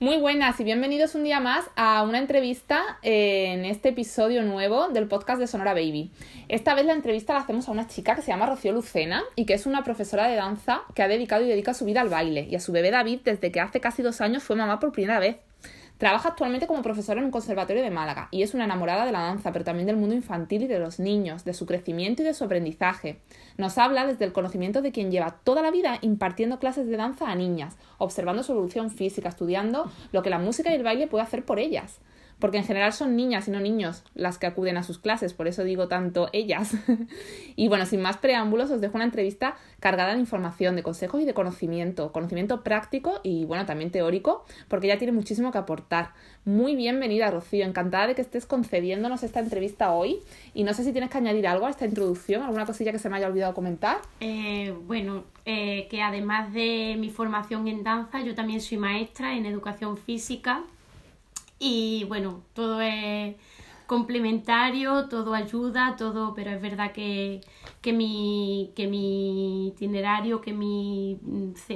Muy buenas y bienvenidos un día más a una entrevista en este episodio nuevo del podcast de Sonora Baby. Esta vez la entrevista la hacemos a una chica que se llama Rocío Lucena y que es una profesora de danza que ha dedicado y dedica su vida al baile y a su bebé David desde que hace casi dos años fue mamá por primera vez. Trabaja actualmente como profesora en un conservatorio de Málaga y es una enamorada de la danza, pero también del mundo infantil y de los niños, de su crecimiento y de su aprendizaje. Nos habla desde el conocimiento de quien lleva toda la vida impartiendo clases de danza a niñas, observando su evolución física, estudiando lo que la música y el baile puede hacer por ellas porque en general son niñas y no niños las que acuden a sus clases, por eso digo tanto ellas. y bueno, sin más preámbulos, os dejo una entrevista cargada de información, de consejos y de conocimiento, conocimiento práctico y bueno, también teórico, porque ella tiene muchísimo que aportar. Muy bienvenida, Rocío, encantada de que estés concediéndonos esta entrevista hoy y no sé si tienes que añadir algo a esta introducción, alguna cosilla que se me haya olvidado comentar. Eh, bueno, eh, que además de mi formación en danza, yo también soy maestra en educación física y bueno, todo es complementario, todo ayuda, todo, pero es verdad que, que, mi, que mi itinerario, que mi,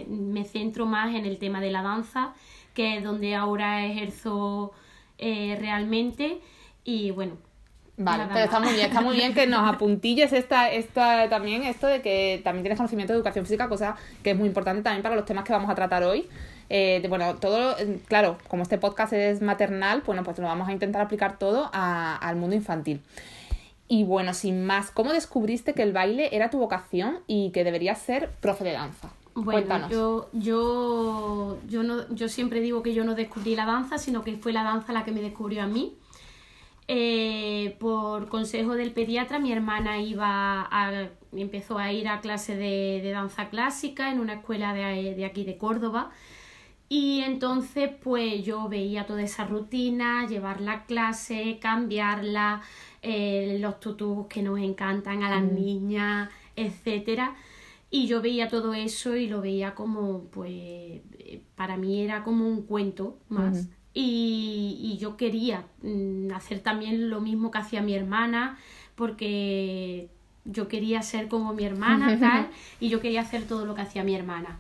me centro más en el tema de la danza, que es donde ahora ejerzo eh, realmente. Y bueno, Vale, pero está muy bien, está muy bien que nos apuntilles esta, esta, también esto de que también tienes conocimiento de educación física, cosa que es muy importante también para los temas que vamos a tratar hoy. Eh, bueno, todo, claro, como este podcast es maternal, bueno, pues lo vamos a intentar aplicar todo al mundo infantil. Y bueno, sin más, ¿cómo descubriste que el baile era tu vocación y que deberías ser profe de danza? Bueno, yo, yo, yo, no, yo siempre digo que yo no descubrí la danza, sino que fue la danza la que me descubrió a mí. Eh, por consejo del pediatra, mi hermana iba a, empezó a ir a clase de, danza clásica en una escuela de, de, aquí de Córdoba. Y entonces, pues yo veía toda esa rutina, llevar la clase, cambiarla, eh, los tutús que nos encantan a las mm. niñas, etcétera. Y yo veía todo eso y lo veía como, pues, eh, para mí era como un cuento más y, yo quería mm, hacer también lo mismo que hacía mi hermana porque yo quería ser como mi hermana tal y yo quería hacer todo lo que hacía mi hermana.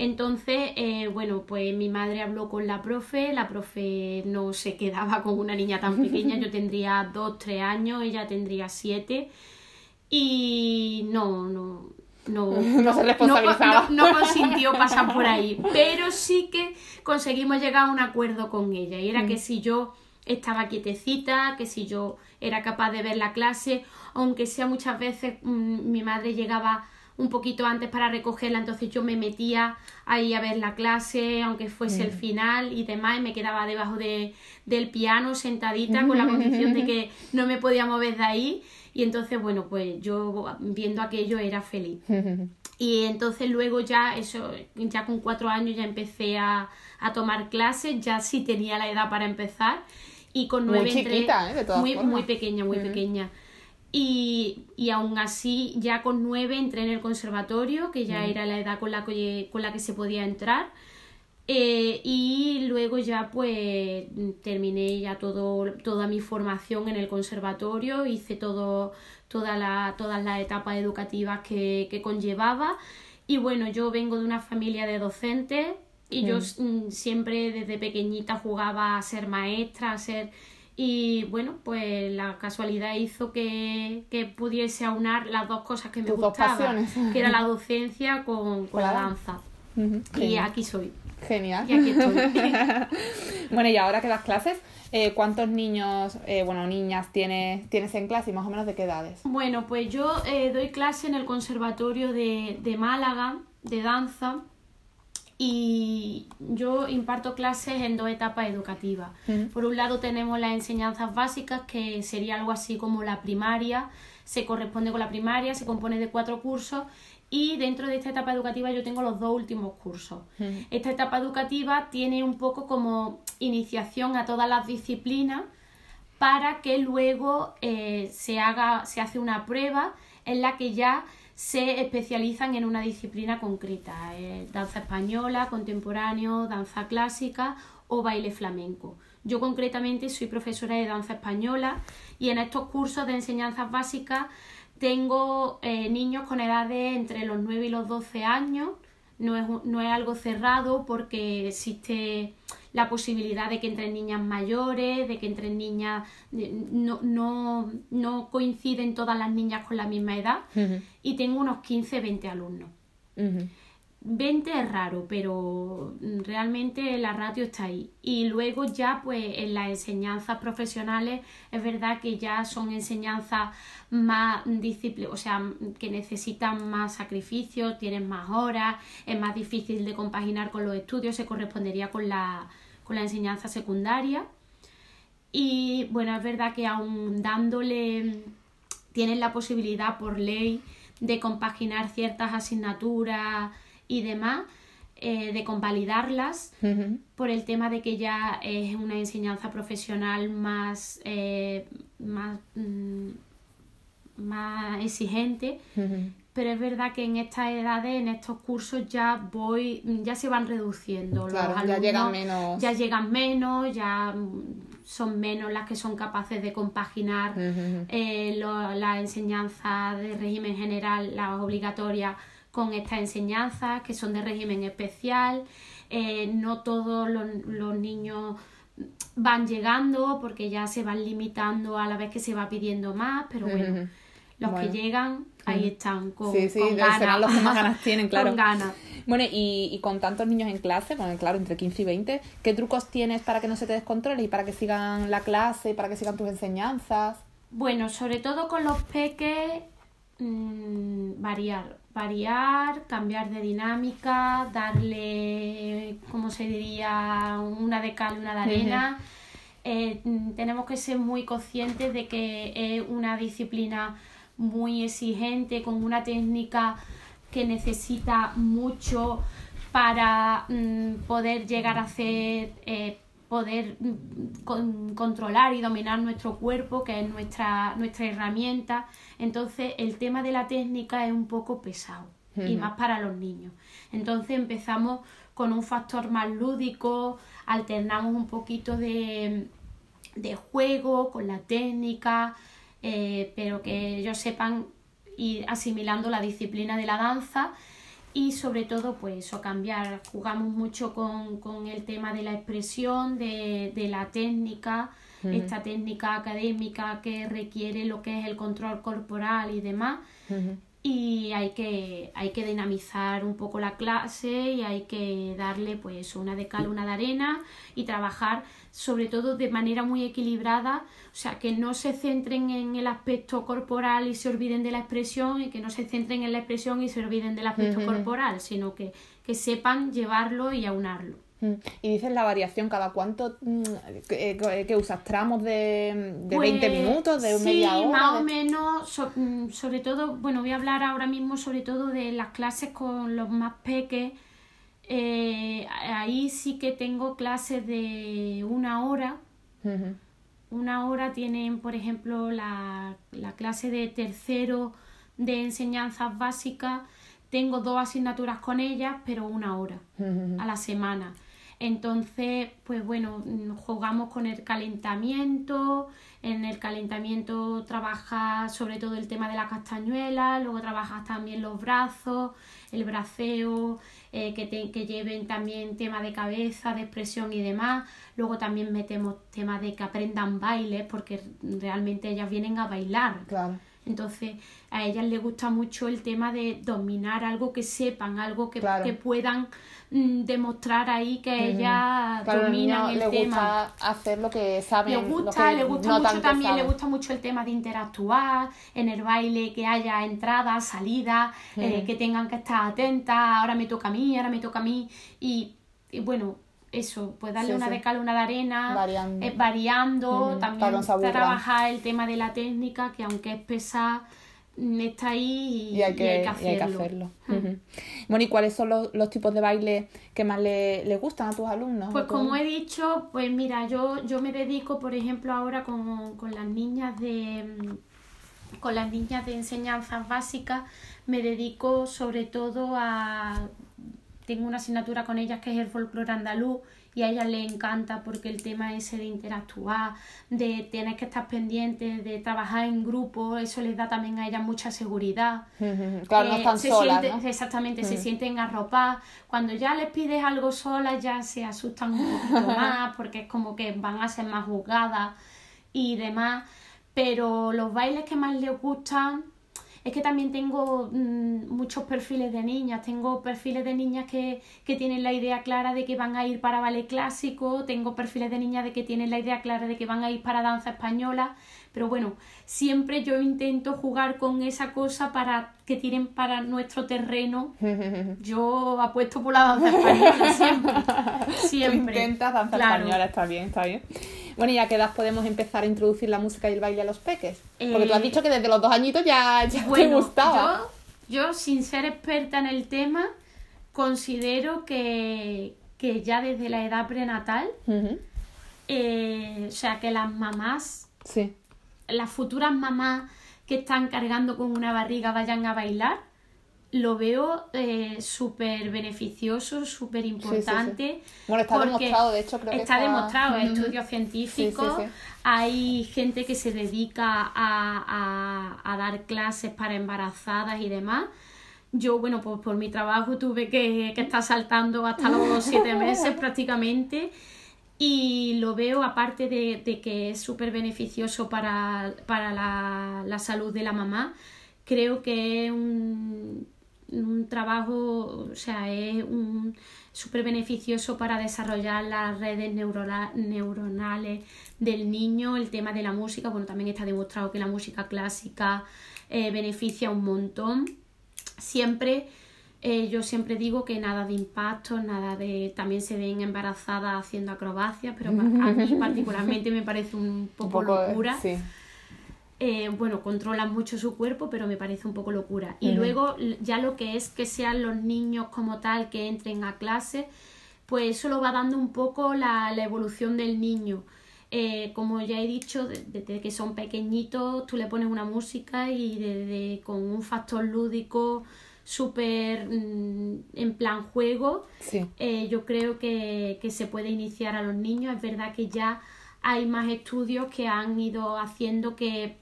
Entonces, eh, bueno, pues mi madre habló con la profe, la profe no se quedaba con una niña tan pequeña, yo tendría dos, tres años, ella tendría siete y no, no, no, no, se responsabilizaba. No, consintió pasar por ahí, pero sí que conseguimos llegar a un acuerdo con ella y era que mm. si yo estaba quietecita, que si yo era capaz de ver la clase, aunque sea muchas veces mm, mi madre llegaba un poquito antes para recogerla, entonces yo me metía ahí a ver la clase, aunque fuese el mm. final y demás, y me quedaba debajo de, del piano sentadita con la condición de que no me podía mover de ahí y entonces, bueno, pues yo viendo aquello era feliz. Y entonces luego ya, eso, ya con cuatro años ya empecé a, a tomar clases, ya sí tenía la edad para empezar. Y con nueve muy chiquita, ¿eh? muy, muy pequeña, muy pequeña. Y, y aún así, ya con nueve entré en el conservatorio, que ya era la edad con la que, con la que se podía entrar. Eh, y luego ya pues terminé ya todo, toda mi formación en el conservatorio, hice todo, toda la, todas las etapas educativas que, que, conllevaba. Y bueno, yo vengo de una familia de docentes y yo mm, siempre desde pequeñita jugaba a ser maestra, a ser... Y bueno, pues la casualidad hizo que, que pudiese aunar las dos cosas que me gustaban, que era la docencia con, con la danza. Y aquí soy. Genial. Y aquí estoy. bueno, y ahora que das clases, eh, ¿cuántos niños, eh, bueno, niñas tienes, tienes en clase y más o menos de qué edades? Bueno, pues yo eh, doy clase en el Conservatorio de, de Málaga de danza y yo imparto clases en dos etapas educativas. Por un lado tenemos las enseñanzas básicas, que sería algo así como la primaria, se corresponde con la primaria, se compone de cuatro cursos y dentro de esta etapa educativa yo tengo los dos últimos cursos. Esta etapa educativa tiene un poco como iniciación a todas las disciplinas para que luego eh, se haga, se hace una prueba en la que ya se especializan en una disciplina concreta, eh, danza española, contemporáneo, danza clásica o baile flamenco. Yo concretamente soy profesora de danza española y en estos cursos de enseñanzas básicas tengo eh, niños con edades entre los 9 y los 12 años. No es, no es algo cerrado porque existe, la posibilidad de que entren niñas mayores, de que entren niñas, no, no, no coinciden todas las niñas con la misma edad. Y tengo unos 15, 20 alumnos. 20 es raro, pero realmente la ratio está ahí. Y luego ya pues en las enseñanzas profesionales es verdad que ya son enseñanzas más disciplina, o sea, que necesitan más sacrificio, tienen más horas, es más difícil de compaginar con los estudios, se correspondería con la, con la enseñanza secundaria. Y bueno, es verdad que aún dándole, tienen la posibilidad por ley de compaginar ciertas asignaturas y demás, eh, de convalidarlas por el tema de que ya es una enseñanza profesional más, eh, más, mm, más exigente. Pero es verdad que en estas edades, en estos cursos, ya voy, ya se van reduciendo. ya llegan menos. Ya llegan menos, ya son menos las que son capaces de compaginar eh, la enseñanza de régimen general, las obligatorias, con estas enseñanzas que son de régimen especial. Eh, no todos los, niños van llegando porque ya se van limitando a la vez que se va pidiendo más, pero bueno, los que llegan ahí están con, sí, sí, ganas. los que más ganas tienen, claro. con ganas. Bueno, y, y, con tantos niños en clase, bueno, claro, entre 15 y 20, ¿qué trucos tienes para que no se te descontrole y para que sigan la clase, y para que sigan tus enseñanzas? Bueno, sobre todo con los peques, mmm, variar variar, cambiar de dinámica, darle, como se diría, una de cal y una de arena. Eh, tenemos que ser muy conscientes de que es una disciplina muy exigente, con una técnica que necesita mucho para mm, poder llegar a hacer eh, poder mm, controlar y dominar nuestro cuerpo, que es nuestra, nuestra herramienta. Entonces el tema de la técnica es un poco pesado y más para los niños. Entonces empezamos con un factor más lúdico, alternamos un poquito de, de juego con la técnica, eh, pero que ellos sepan ir asimilando la disciplina de la danza y sobre todo pues eso, cambiar, jugamos mucho con, el tema de la expresión, de, la técnica, esta técnica académica que requiere lo que es el control corporal y demás. Y hay que, hay que dinamizar un poco la clase y hay que darle pues una de cal, una de arena y trabajar sobre todo de manera muy equilibrada, o sea, que no se centren en el aspecto corporal y se olviden de la expresión y que no se centren en la expresión y se olviden del aspecto corporal, sino que, que sepan llevarlo y aunarlo. Y dices la variación, ¿cada cuánto mm, que, usas? ¿Tramos de, de 20 pues, minutos, de media hora? Sí, más o menos, mm, sobre todo, bueno, voy a hablar ahora mismo sobre todo de las clases con los más peques, eh, ahí sí que tengo clases de una hora. Una hora tienen, por ejemplo, la, la, clase de tercero de enseñanzas básicas. Tengo dos asignaturas con ellas, pero una hora a la semana. Entonces, pues bueno, jugamos con el calentamiento. En el calentamiento trabaja sobre todo el tema de la castañuela, luego trabajas también los brazos, el braceo, eh, que, que lleven también tema de cabeza, de expresión y demás. Luego también metemos temas de que aprendan bailes, porque realmente ellas vienen a bailar. Entonces, a ellas les gusta mucho el tema de dominar algo que sepan, algo que, que puedan mm, demostrar ahí que ellas dominan el tema. gusta hacer lo que saben. Les gusta, le gusta mucho también, le gusta mucho el tema de interactuar en el baile, que haya entradas, salidas, eh, que tengan que estar atentas, ahora me toca a mí, ahora me toca a mí. Y, bueno, eso, pues darle una de cal, una de arena, variando, eh, variando también trabajar el tema de la técnica, que aunque es pesada, está ahí y, hay, que, hacerlo. Bueno, ¿y cuáles son los, tipos de baile que más le, gustan a tus alumnos? Pues como he dicho, pues mira, yo, yo me dedico, por ejemplo, ahora con, con las niñas de con las niñas de enseñanzas básicas, me dedico sobre todo a tengo una asignatura con ellas que es el folclore andaluz y a ella le encanta porque el tema ese de interactuar, de tener que estar pendiente, de trabajar en grupo, eso les da también a ella mucha seguridad. claro, no Eh, están se solas, sienten- ¿no? Exactamente, se sienten arropadas. Cuando ya les pides algo solas ya se asustan un poquito más porque es como que van a ser más juzgadas y demás. Pero los bailes que más les gustan es que también tengo mm, muchos perfiles de niñas. Tengo perfiles de niñas que, que tienen la idea clara de que van a ir para ballet clásico. Tengo perfiles de niñas de que tienen la idea clara de que van a ir para danza española. Pero bueno, siempre yo intento jugar con esa cosa para que tiren para nuestro terreno. Yo apuesto por la danza española siempre. Tú Siempre. intentas danza Claro. española, está bien, está bien. Bueno, ¿y a qué edad podemos empezar a introducir la música y el baile a los peques? Porque tú has Eh, dicho que desde los dos añitos ya, ya te gustaba. yo, yo, sin ser experta en el tema, considero que, que ya desde la edad prenatal, eh, o sea, que las mamás, Sí. Las futuras mamás que están cargando con una barriga vayan a bailar, lo veo eh, súper beneficioso, súper importante. Bueno, está demostrado, de hecho, creo que está, está- demostrado, Ujú. estudios científicos. Hay gente que se dedica a, a- a dar clases para embarazadas y demás. Yo, bueno, pues por mi trabajo tuve que, que estar saltando hasta los siete meses prácticamente. Y lo veo, aparte de, de que es súper beneficioso para, para la, la salud de la mamá, creo que es un, un trabajo, o sea, es un súper beneficioso para desarrollar las redes neurona- neuronales del niño, el tema de la música, bueno, también está demostrado que la música clásica eh, beneficia un montón. Siempre, eh, yo siempre digo que nada de impactos, nada de... También se ven embarazadas haciendo acrobacias, pero a mí particularmente me parece un poco, Un poco, eh, locura sí. eh, bueno, controlan mucho su cuerpo, pero me parece un poco locura. Y luego ya lo que es que sean los niños como tal que entren a clase, pues eso lo va dando un poco la, la evolución del niño. Eh, como ya he dicho, de- desde que son pequeñitos tú le pones una música y desde con un factor lúdico súper mm, en plan juego, Sí. eh, yo creo que, que se puede iniciar a los niños. Es verdad que ya hay más estudios que han ido haciendo que,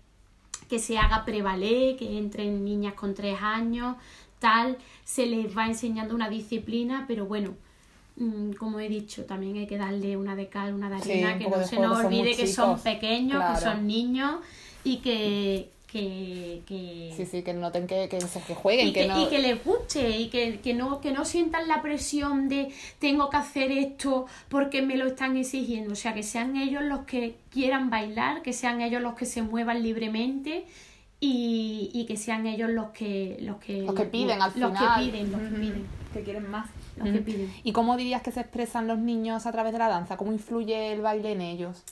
que se haga prevaler, que entren niñas con tres años, tal, se les va enseñando una disciplina, pero bueno, mm, como he dicho, también hay que darle una de cal, una de arena, que no se nos olvide que son pequeños, claro. que son niños y que, que, que, Sí, sí, que noten que, que, que jueguen, y que, que, no... y que les guste y que, que no, que no sientan la presión de tengo que hacer esto porque me lo están exigiendo. O sea, que sean ellos los que quieran bailar, que sean ellos los que se muevan libremente y, y que sean ellos los que los que, Los que piden al los final. que piden, los que piden, que quieren más. los que piden. ¿Y cómo dirías que se expresan los niños a través de la danza? ¿Cómo influye el baile en ellos?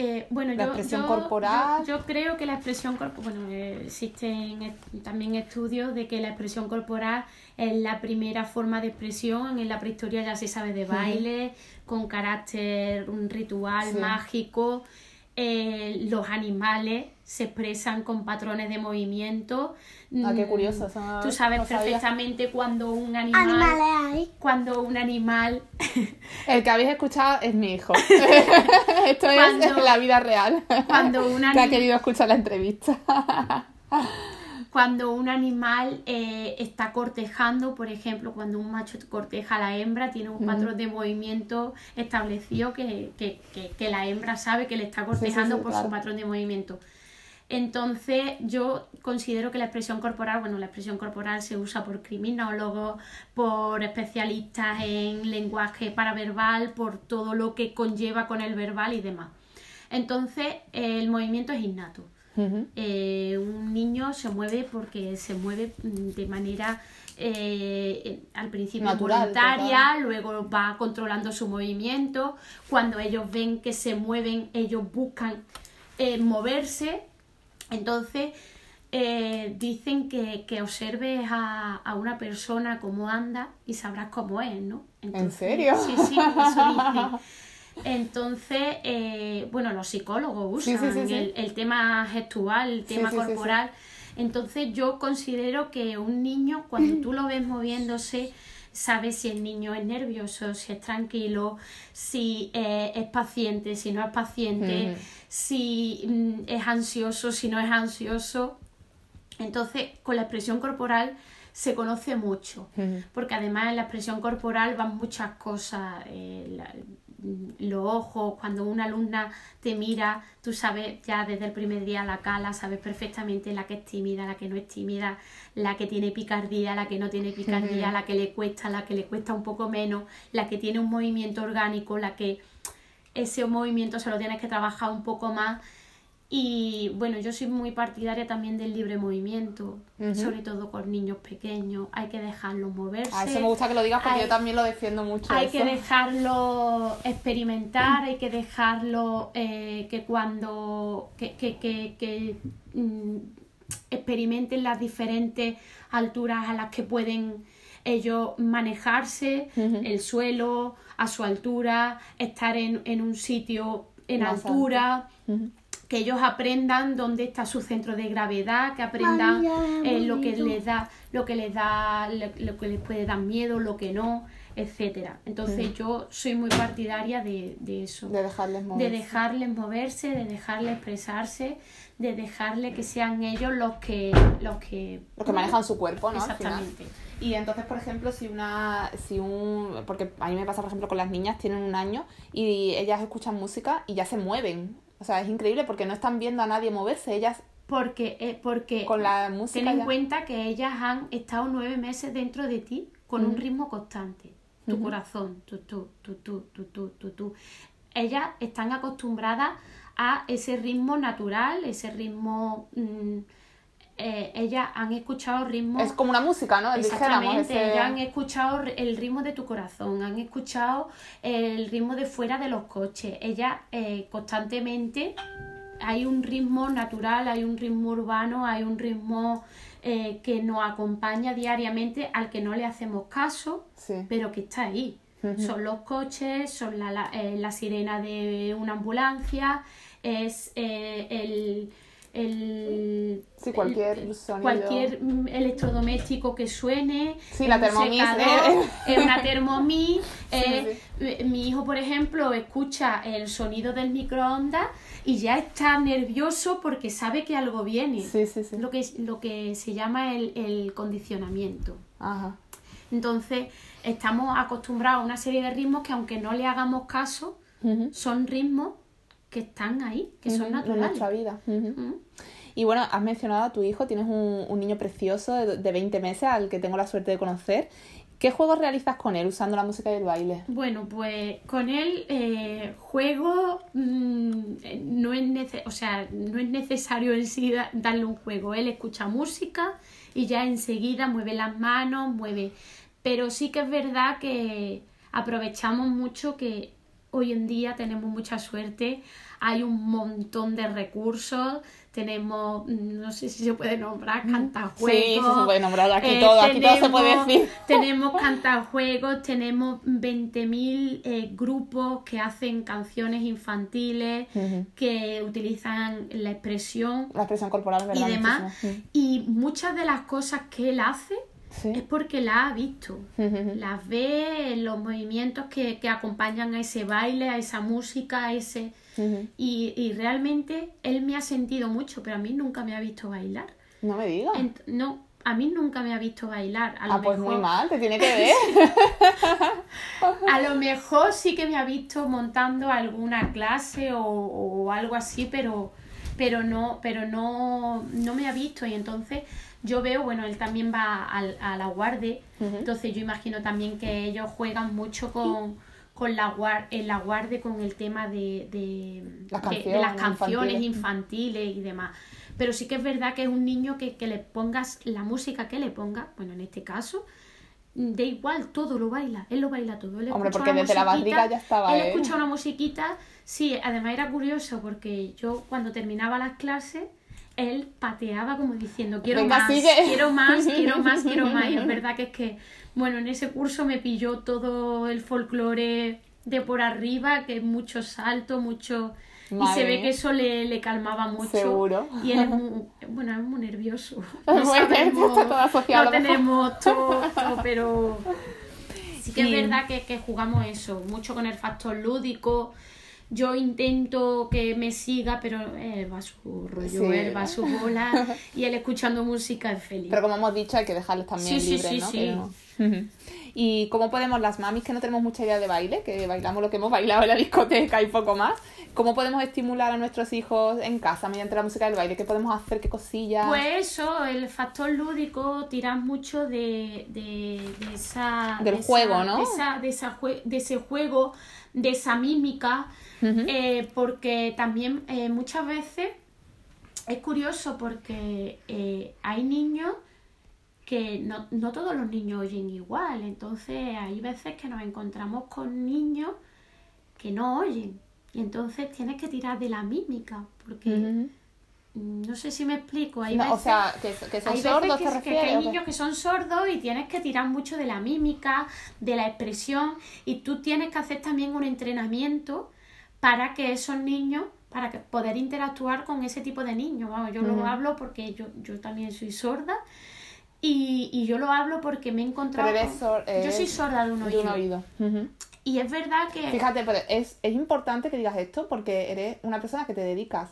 Eh, bueno, La yo, expresión yo- corporal. Yo, yo creo que la expresión corporal, bueno, existen est- también estudios de que la expresión corporal es la primera forma de expresión. En la prehistoria ya se sabe de baile, con carácter un ritual Sí. mágico. Eh, los animales se expresan con patrones de movimiento. Ah, qué Mm, curioso, eso no- Tú sabes no sabía. perfectamente cuando un animal, Animales hay. cuando un animal El que habéis escuchado es mi hijo. Esto Cuando- es la vida real. cuando un que ha animal querido escuchar la entrevista. Cuando un animal eh, está cortejando, por ejemplo, cuando un macho corteja a la hembra, tiene un patrón de movimiento establecido que, que- que- que la hembra sabe que le está cortejando sí, por claro. su patrón de movimiento. Entonces, yo considero que la expresión corporal, bueno, la expresión corporal se usa por criminólogos, por especialistas en lenguaje paraverbal, por todo lo que conlleva con el verbal y demás. Entonces, el movimiento es innato. Eh, un niño se mueve porque se mueve mm, de manera eh, al principio Natural, voluntaria, luego va controlando su movimiento. Cuando ellos ven que se mueven, ellos buscan eh, moverse. Entonces, eh, dicen que, que observes a, a una persona cómo anda y sabrás cómo es, ¿no? Entonces, serio? Sí, sí, eso dicen. Entonces, eh, bueno, los psicólogos usan sí, sí, sí. El, el tema gestual, el tema corporal. Entonces, yo considero que un niño, cuando tú lo ves moviéndose, sabe si el niño es nervioso, si es tranquilo, si eh, es paciente, si no es paciente, si mm, es ansioso, si no es ansioso. Entonces, con la expresión corporal se conoce mucho, porque además en la expresión corporal van muchas cosas. Eh, los ojos, cuando una alumna te mira, tú sabes ya desde el primer día la cala, sabes perfectamente la que es tímida, la que no es tímida, la que tiene picardía, la que no tiene picardía, la que le cuesta, la que le cuesta un poco menos, la que tiene un movimiento orgánico, la que ese movimiento se lo tienes que trabajar un poco más y bueno, yo soy muy partidaria también del libre movimiento, sobre todo con niños pequeños. Hay que dejarlos moverse. A eso me gusta que lo digas porque yo también lo defiendo mucho. Hay que dejarlos experimentar, hay que dejarlo eh, que cuando que, que, que, que mm, experimenten las diferentes alturas a las que pueden ellos manejarse, el suelo, a su altura, estar en, en un sitio en altura que ellos aprendan dónde está su centro de gravedad, que aprendan eh, lo que les da, lo que les da, lo, que les puede dar miedo, lo que no, etcétera. Entonces yo soy muy partidaria de, eso. De dejarles moverse. De dejarles moverse, de dejarles expresarse, de dejarles que sean ellos los que, los que. Los que manejan su cuerpo, ¿no? Exactamente. Y entonces, por ejemplo, si una, si un, porque a mí me pasa, por ejemplo, con las niñas tienen un año y ellas escuchan música y ya se mueven. O sea, es increíble porque no están viendo a nadie moverse, ellas... Porque, eh, porque con la música ten en cuenta que ellas han estado nueve meses dentro de ti con un ritmo constante. Tu corazón, tu, tu, tu, tu, tu, tu, tu, tu. Ellas están acostumbradas a ese ritmo natural, ese ritmo... Mm, eh, ellas han escuchado ritmos... Es como una música, ¿no? Exactamente, ellas han escuchado el ritmo de tu corazón, han escuchado el ritmo de fuera de los coches. Ellas eh, constantemente hay un ritmo natural, hay un ritmo urbano, hay un ritmo eh, que nos acompaña diariamente al que no le hacemos caso, pero que está ahí. Son los coches, son la, la, la, sirena de una ambulancia, es el el, sí, cualquier cualquier electrodoméstico que suene sí, la Thermomix es una Thermomix eh, mi hijo por ejemplo escucha el sonido del microondas y ya está nervioso porque sabe que algo viene sí, sí, sí. lo que lo que se llama el, el condicionamiento. Ajá. entonces estamos acostumbrados a una serie de ritmos que aunque no le hagamos caso son ritmos que están ahí, que son naturales. En nuestra vida. Y bueno, has mencionado a tu hijo, tienes un, niño precioso de, de, 20 meses al que tengo la suerte de conocer. ¿Qué juegos realizas con él usando la música y el baile? Bueno, pues con él eh, juego, mm, no, es o sea, no es necesario en sí darle un juego. Él escucha música y ya enseguida mueve las manos, mueve. Pero sí que es verdad que aprovechamos mucho que hoy en día tenemos mucha suerte, hay un montón de recursos, tenemos, no sé si se puede nombrar, cantajuegos. Sí, se puede nombrar aquí eh, todo, aquí todo se puede decir. Tenemos cantajuegos, tenemos 20.000 eh, grupos que hacen canciones infantiles, que utilizan la expresión. La expresión corporal, ¿verdad? Y demás. Y muchas de las cosas que él hace es porque la ha visto, las ve en los movimientos que, acompañan a ese baile, a esa música, a ese... y, realmente él me ha sentido mucho, pero a mí nunca me ha visto bailar. No me digas. no, a mí nunca me ha visto bailar. A ah, pues muy mal, te tiene que ver. a lo mejor sí que me ha visto montando alguna clase o, o algo así, pero, pero no, pero no, no me ha visto y entonces yo veo, bueno, él también va a, la guardia, entonces yo imagino también que ellos juegan mucho con, con la, en la guardia con el tema de, de, las canciones, infantiles. y demás. Pero sí que es verdad que es un niño que, que le pongas la música que le ponga, bueno, en este caso, de igual, todo lo baila, él lo baila todo. Hombre, porque desde la barriga ya estaba. Él escucha una musiquita, sí, además era curioso porque yo cuando terminaba las clases él pateaba como diciendo, quiero más, quiero más, quiero más, quiero más. Y es verdad que es que, bueno, en ese curso me pilló todo el folclore de por arriba, que es mucho salto, mucho... Y se ve que eso le, le calmaba mucho. Seguro. Y él es muy, bueno, es muy nervioso. No, sabemos, todo no tenemos todo, pero Sí que es verdad que, que jugamos eso, mucho con el factor lúdico, yo intento que me siga, pero él va a su rollo, él va a su bola y él escuchando música es feliz. Pero como hemos dicho, hay que dejarles también Sí, sí, libres, sí, ¿no? sí. Que- Y cómo podemos, las mamis que no tenemos mucha idea de baile, que bailamos lo que hemos bailado en la discoteca y poco más, ¿cómo podemos estimular a nuestros hijos en casa mediante la música del baile? ¿Qué podemos hacer? ¿Qué cosillas? Pues eso, el factor lúdico tiras mucho de, de, de esa... Del de esa- juego, ¿no? De, esa, de, esa jue- de ese juego, de esa mímica, eh, porque también eh, muchas veces es curioso porque eh, hay niños que no, no todos los niños oyen igual, entonces hay veces que nos encontramos con niños que no oyen. Y entonces tienes que tirar de la mímica, porque no sé si me explico, hay No, veces... o sea, que, que son Hay sordos, veces que, hay niños que son sordos y tienes que tirar mucho de la mímica, de la expresión y tú tienes que hacer también un entrenamiento para que esos niños, para que poder interactuar con ese tipo de niños. Vamos, yo Ujú. lo hablo porque yo, yo también soy sorda y, y yo lo hablo porque me he encontrado... Pero eres con- sor- yo soy sorda de un de oído. un oído. Ujú. Y es verdad que... Fíjate, pero es, es importante que digas esto porque eres una persona que te dedicas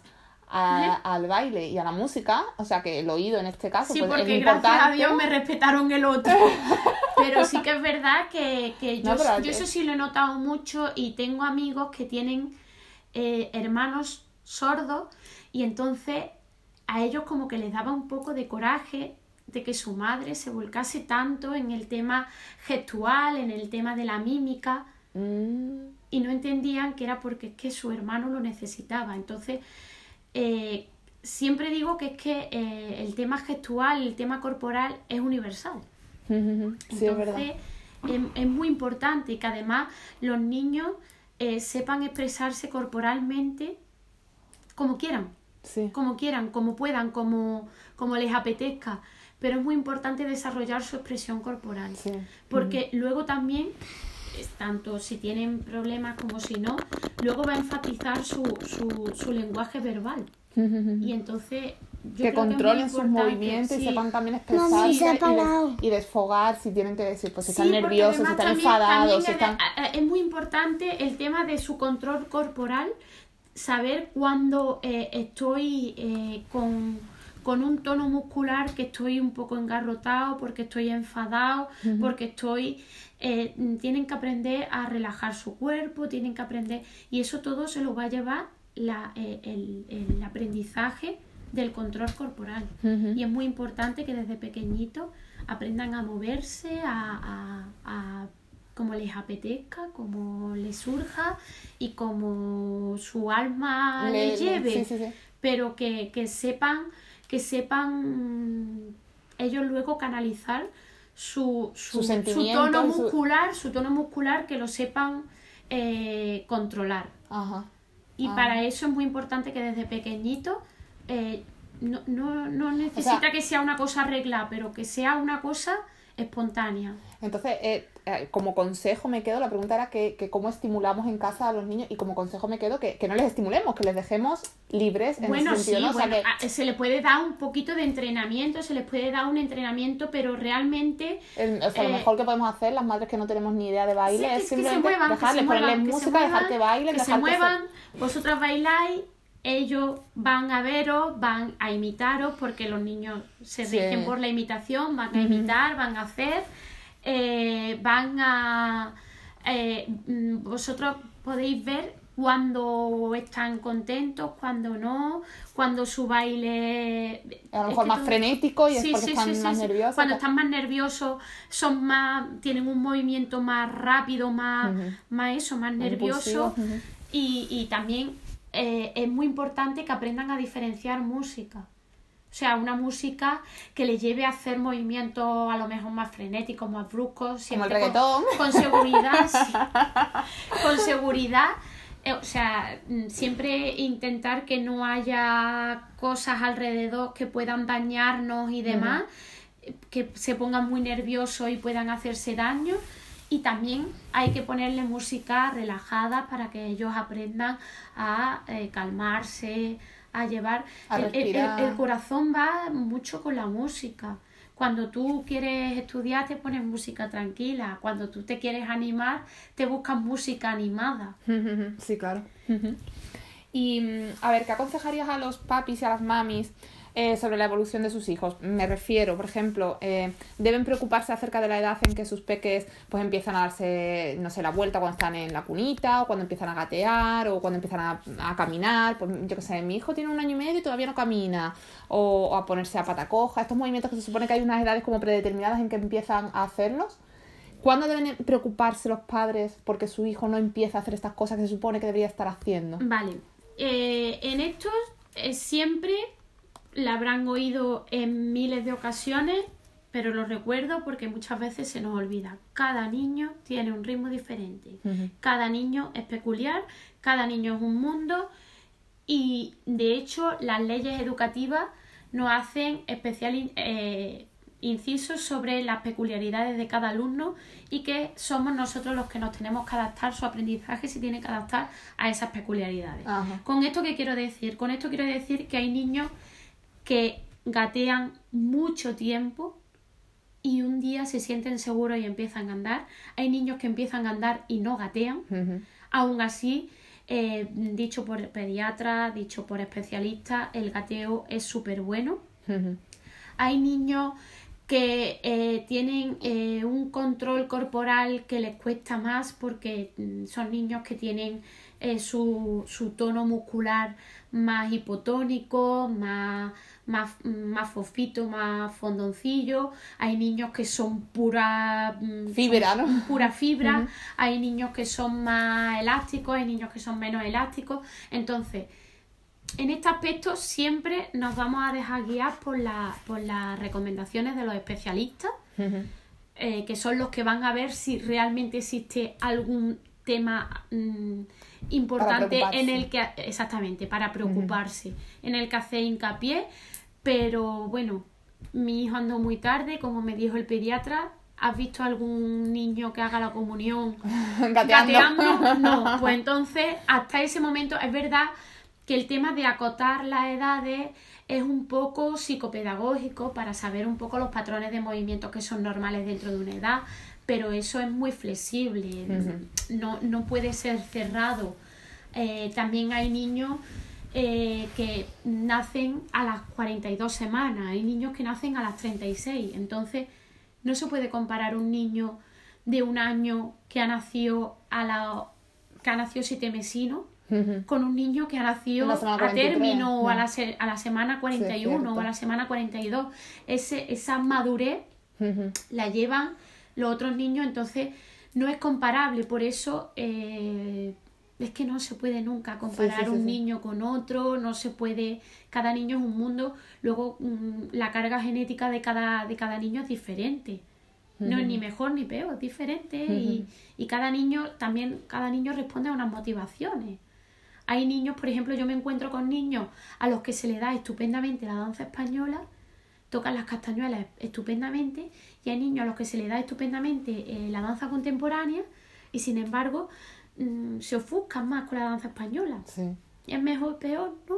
a- al baile y a la música, o sea que el oído en este caso Sí, pues, porque es gracias a. Dios me respetaron el otro. Pero sí que es verdad que, que yo, No, yo es- eso sí lo he notado mucho y tengo amigos que tienen eh, hermanos sordos y entonces a ellos como que les daba un poco de coraje de que su madre se volcase tanto en el tema gestual, en el tema de la mímica Mm, y no entendían que era porque es que su hermano lo necesitaba. Entonces, eh, siempre digo que es que eh, el tema gestual, el tema corporal es universal. sí, es verdad. Entonces, es, es muy importante que además los niños eh, sepan expresarse corporalmente como quieran, Sí. como quieran, como puedan, como, como les apetezca. Pero es muy importante desarrollar su expresión corporal. Sí. Porque luego también, es tanto si tienen problemas como si no, luego va a enfatizar su, su, su lenguaje verbal. Y entonces... yo que creo controlen sus movimientos y sepan también expresarse y, y desfogar si tienen que decir, pues si están Sí, nerviosos, si están también- enfadados, si también están... es, muy importante el tema de su control corporal, saber cuando eh, estoy eh, con, con un tono muscular que estoy un poco engarrotado, porque estoy enfadado, porque estoy... eh, tienen que aprender a relajar su cuerpo, tienen que aprender... Y eso todo se lo va a llevar la- eh, el, el aprendizaje del control corporal. Y es muy importante que desde pequeñitos aprendan a moverse, a, a- a como les apetezca, como les surja y como su alma Le- les lleve. sí, sí, sí. Pero que, que sepan, que sepan ellos luego canalizar su, su, Su su sentimiento tono muscular, su tono muscular, que lo sepan eh, controlar. Ajá. Y Ah. para eso es muy importante que desde pequeñito eh, no, no, no necesita sea- que sea una cosa arreglada, pero que sea una cosa espontánea. Entonces, eh, eh, como consejo me quedo, la pregunta era que, que cómo estimulamos en casa a los niños y como consejo me quedo que, que no les estimulemos, que les dejemos libres en bueno, ese sí, sentido, ¿no? O sea, bueno, que se le puede dar un poquito de entrenamiento, se les puede dar un entrenamiento, pero realmente el- o sea, lo eh, mejor que podemos hacer las madres que no tenemos ni idea de baile Sí, es se simplemente muevan, que dejarles, se ponerles muevan, se música, dejar muevan, que bailen, que se dejar que se- muevan, vosotras bailáis, ellos van a veros, van a imitaros, porque los niños se Sí. rigen por la imitación, van a imitar, van a hacer, eh, van a... eh, mm, vosotros podéis ver cuando están contentos, cuando no, cuando su baile... A lo es mejor que más todo- frenético y es Sí, porque sí, están sí, más nerviosos. Cuando pues- están más nerviosos, son más, tienen un movimiento más rápido, más, más eso, más nervioso. Y, y también eh, es muy importante que aprendan a diferenciar música. O sea, una música que les lleve a hacer movimientos a lo mejor más frenéticos, más bruscos, Como el siempre reggaetón. con, con seguridad, sí. con seguridad. eh, O sea, mm, siempre intentar que no haya cosas alrededor que puedan dañarnos y demás, que se pongan muy nerviosos y puedan hacerse daño. Y también hay que ponerle música relajada para que ellos aprendan a eh, calmarse, a llevar. A el- el- el corazón va mucho con la música. Cuando tú quieres estudiar te pones música tranquila, cuando tú te quieres animar te buscas música animada. Sí, claro. Y mm, a ver, ¿qué aconsejarías a los papis y a las mamis eh, sobre la evolución de sus hijos? Me refiero, por ejemplo, eh, ¿deben preocuparse acerca de la edad en que sus peques pues empiezan a darse, no sé, la vuelta cuando están en la cunita, o cuando empiezan a gatear, o cuando empiezan a, caminar? Pues, yo qué sé, mi hijo tiene un año y medio y todavía no camina, o, a ponerse a pata coja, estos movimientos que se supone que hay unas edades como predeterminadas en que empiezan a hacerlos. ¿Cuándo deben preocuparse los padres porque su hijo no empieza a hacer estas cosas que se supone que debería estar haciendo? Vale, eh, en esto siempre la habrán oído en miles de ocasiones, pero lo recuerdo porque muchas veces se nos olvida. Cada niño tiene un ritmo diferente, cada niño es peculiar, cada niño es un mundo y de hecho las leyes educativas nos hacen especial eh, incisos sobre las peculiaridades de cada alumno y que somos nosotros los que nos tenemos que adaptar, su aprendizaje se tiene que adaptar a esas peculiaridades. Con esto qué quiero decir? Con esto quiero decir que hay niños que gatean mucho tiempo y un día se sienten seguros y empiezan a andar. Hay niños que empiezan a andar y no gatean. Aún así, eh, dicho por pediatra, dicho por especialistas, el gateo es súper bueno. Hay niños que eh, tienen eh, un control corporal que les cuesta más porque mm, son niños que tienen eh, su, su, tono muscular más hipotónico, más, más, más fofito, más fondoncillo. Hay niños que son pura mm, fibra, ¿no? Pura fibra. Hay niños que son más elásticos, hay niños que son menos elásticos. Entonces, en este aspecto siempre nos vamos a dejar guiar por, por las recomendaciones de los especialistas, eh, que son los que van a ver si realmente existe algún tema mm, importante en el que, exactamente, para preocuparse, en el que hace hincapié, pero bueno, mi hijo andó muy tarde, como me dijo el pediatra, ¿Has visto algún niño que haga la comunión gateando? No, pues entonces hasta ese momento es verdad que el tema de acotar las edades es un poco psicopedagógico para saber un poco los patrones de movimiento que son normales dentro de una edad, pero eso es muy flexible, no, no, puede ser cerrado. Eh, también hay niños eh, que nacen a las 42 semanas, hay niños que nacen a las 36, entonces no se puede comparar un niño de un año que ha nacido a la que ha nacido siete mesinos con un niño que ha nacido a término o a la, a la semana 41 o a la semana 42. Ese, esa madurez la llevan los otros niños, entonces no es comparable. Por eso eh, es que no se puede nunca comparar un niño con otro, no se puede. Cada niño es un mundo. Luego mm, la carga genética de cada, de cada niño es diferente. No es ni mejor ni peor, es diferente. y, y cada niño también, cada niño responde a unas motivaciones. Hay niños, por ejemplo, yo me encuentro con niños a los que se le da estupendamente la danza española, tocan las castañuelas estupendamente, y hay niños a los que se le da estupendamente eh, la danza contemporánea y sin embargo mm, se ofuscan más con la danza española. Sí. ¿Es mejor, peor? No,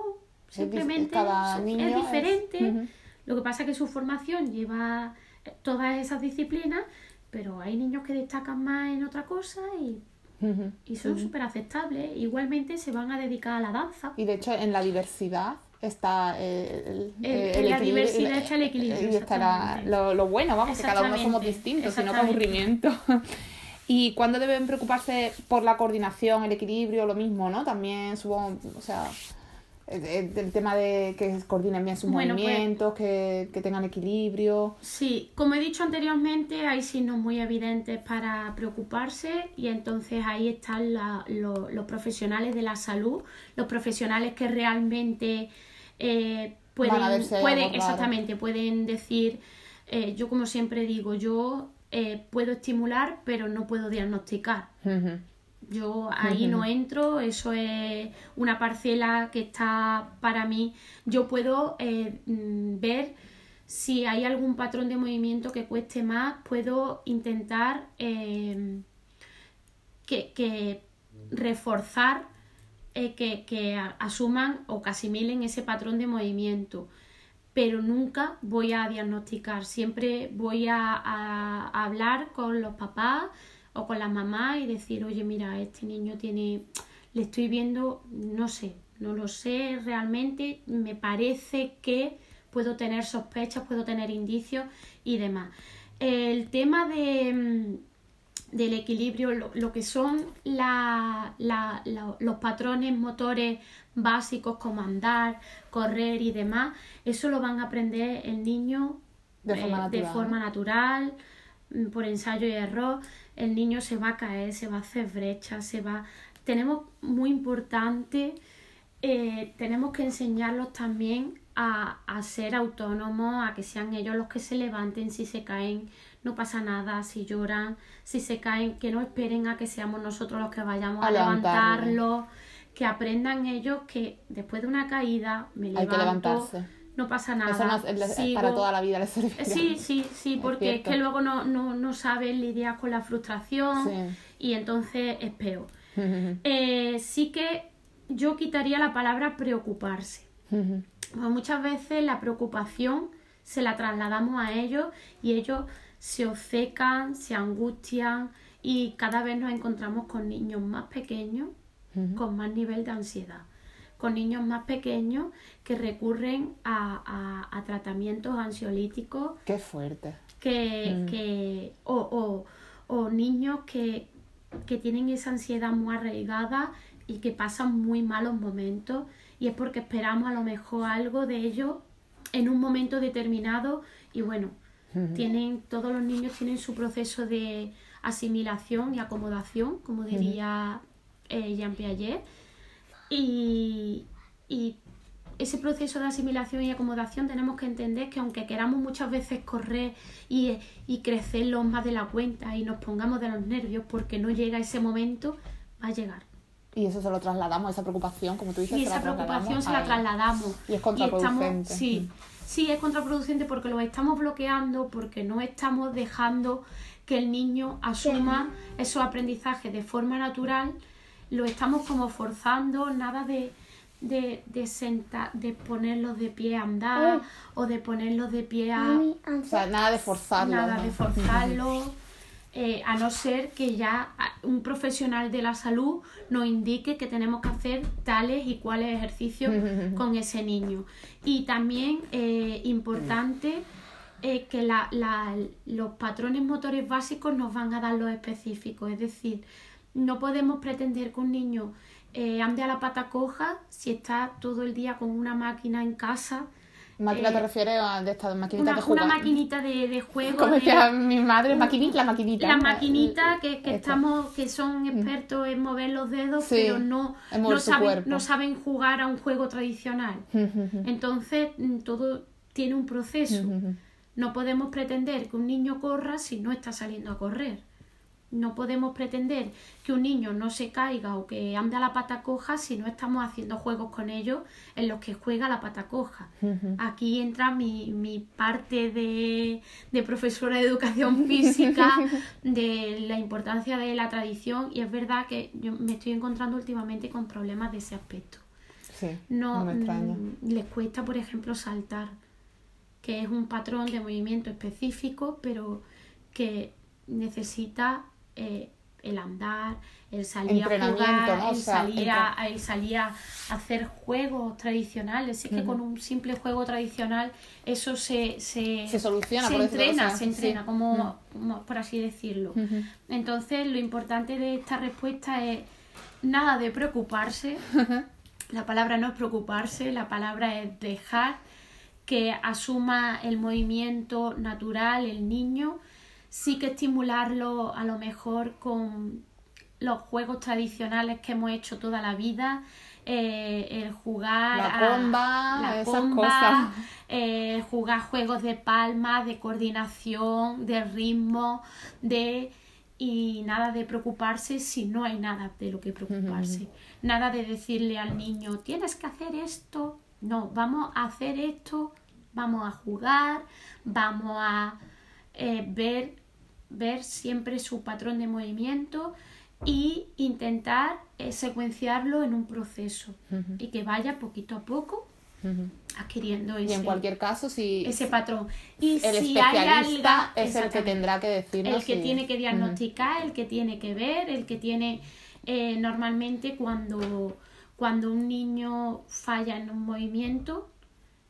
simplemente es, diferente. Lo que pasa es que su formación lleva eh, todas esas disciplinas, pero hay niños que destacan más en otra cosa y y son súper aceptables. Igualmente se van a dedicar a la danza. Y de hecho en la diversidad está el, en la diversidad está el equilibrio. Y está lo, bueno, vamos, que cada uno somos distintos, sino que aburrimiento. ¿Y cuándo deben preocuparse por la coordinación, el equilibrio, lo mismo, no? También supongo, o sea, el tema de que coordinen bien sus pues movimientos, que, tengan equilibrio. Sí, como he dicho anteriormente, hay signos muy evidentes para preocuparse y entonces ahí están los profesionales de la salud, los profesionales que realmente eh, pueden, pueden exactamente, pueden decir, eh, yo como siempre digo, yo eh, puedo estimular, pero no puedo diagnosticar. Yo ahí no entro, eso es una parcela que está para mí. Yo puedo mm, ver si hay algún patrón de movimiento que cueste más, puedo intentar em, que, reforzar eh, que, asuman o que asimilen ese patrón de movimiento. pero nunca voy a diagnosticar. Siempre voy a, a hablar con los papás o con las mamás y decir, oye, mira, este niño tiene, le estoy viendo, no sé, no lo sé realmente, me parece que puedo tener sospechas, puedo tener indicios y demás. El tema de, mm, del equilibrio, lo, que son la, los patrones motores básicos como andar, correr y demás, eso lo van a aprender el niño de forma, eh, natural. Mm, por ensayo y error. El niño se va a caer, se va a hacer brecha, se va... Tenemos muy importante, eh, tenemos que enseñarlos también a, a, ser autónomos, a que sean ellos los que se levanten si se caen, no pasa nada, si lloran, si se caen, que no esperen a que seamos nosotros los que vayamos a, levantarlos que aprendan ellos que después de una caída me levanto, Hay que levantarse. no pasa nada. Eso para toda la vida les servirá. Sí, sí, sí, porque es, que luego no, no, no saben lidiar con la frustración y entonces es peor. Eh, sí que yo quitaría la palabra preocuparse. muchas veces la preocupación se la trasladamos a ellos y ellos se obcecan, se angustian y cada vez nos encontramos con niños más pequeños con más nivel de ansiedad, con niños más pequeños que recurren a, a, tratamientos ansiolíticos. Qué fuerte. Que, que, o, o, niños que, que tienen esa ansiedad muy arraigada y que pasan muy malos momentos y es porque esperamos a lo mejor algo de ellos en un momento determinado y bueno, tienen todos los niños tienen su proceso de asimilación y acomodación, como diría eh, Jean Piaget. Y, y ese proceso de asimilación y acomodación tenemos que entender que aunque queramos muchas veces correr y, y crecerlo más de la cuenta y nos pongamos de los nervios porque no llega ese momento, va a llegar. Y eso se lo trasladamos, esa preocupación, como tú dices. Y esa preocupación se la trasladamos. Y es contraproducente. sí, sí, es contraproducente porque lo estamos bloqueando, porque no estamos dejando que el niño asuma esos aprendizajes de forma natural lo estamos como forzando, nada de, de, de, sentar, de ponerlos de pie a andar o de ponerlos de pie a... O sea, nada de forzarlo. Nada de forzarlo, eh, a no ser que ya un profesional de la salud nos indique que tenemos que hacer tales y cuales ejercicios con ese niño. Y también eh, importante... Eh, que la, la, los patrones motores básicos nos van a dar los específicos, es decir, no podemos pretender que un niño ande a la pata coja si está todo el día con una máquina en casa. ¿Máquina te eh, refieres a de de juego? Una maquinita de, de juego. Como decía mi madre, maquinita, la maquinita. Las maquinitas que, que estamos, que son mm. expertos en mover los dedos, pero no, no, saben, no saben jugar a un juego tradicional. Entonces, mm, todo tiene un proceso. No podemos pretender que un niño corra si no está saliendo a correr. No podemos pretender que un niño no se caiga o que ande a la pata coja si no estamos haciendo juegos con ellos en los que juega la pata coja. Aquí entra mi, mi parte de, de, profesora de educación física, de la importancia de la tradición y es verdad que yo me estoy encontrando últimamente con problemas de ese aspecto. Sí, no, me extraña. Mm, les cuesta, por ejemplo, saltar, que es un patrón de movimiento específico, pero que necesita eh, el andar, el salir a jugar, el, salir a, el salir a hacer juegos tradicionales. Es que con un simple juego tradicional eso se, se, soluciona, se entrena, se entrena, como, por así decirlo. Entonces lo importante de esta respuesta es nada de preocuparse. la palabra no es preocuparse, la palabra es dejar que asuma el movimiento natural el niño sí que estimularlo a lo mejor con los juegos tradicionales que hemos hecho toda la vida, eh, el jugar la comba, la comba eh, jugar juegos de palmas, de coordinación, de ritmo, de y nada de preocuparse si no hay nada de lo que preocuparse. Nada de decirle al niño, tienes que hacer esto. No, vamos a hacer esto, vamos a jugar, vamos a eh, ver, ver siempre su patrón de movimiento y intentar eh, secuenciarlo en un proceso y que vaya poquito a poco adquiriendo ese, Y en cualquier caso, si ese patrón. Y el si hay especialista algo, es el que tendrá que decirnos el que si- tiene que diagnosticar, el que tiene que ver, el que tiene eh, normalmente cuando, cuando un niño falla en un movimiento,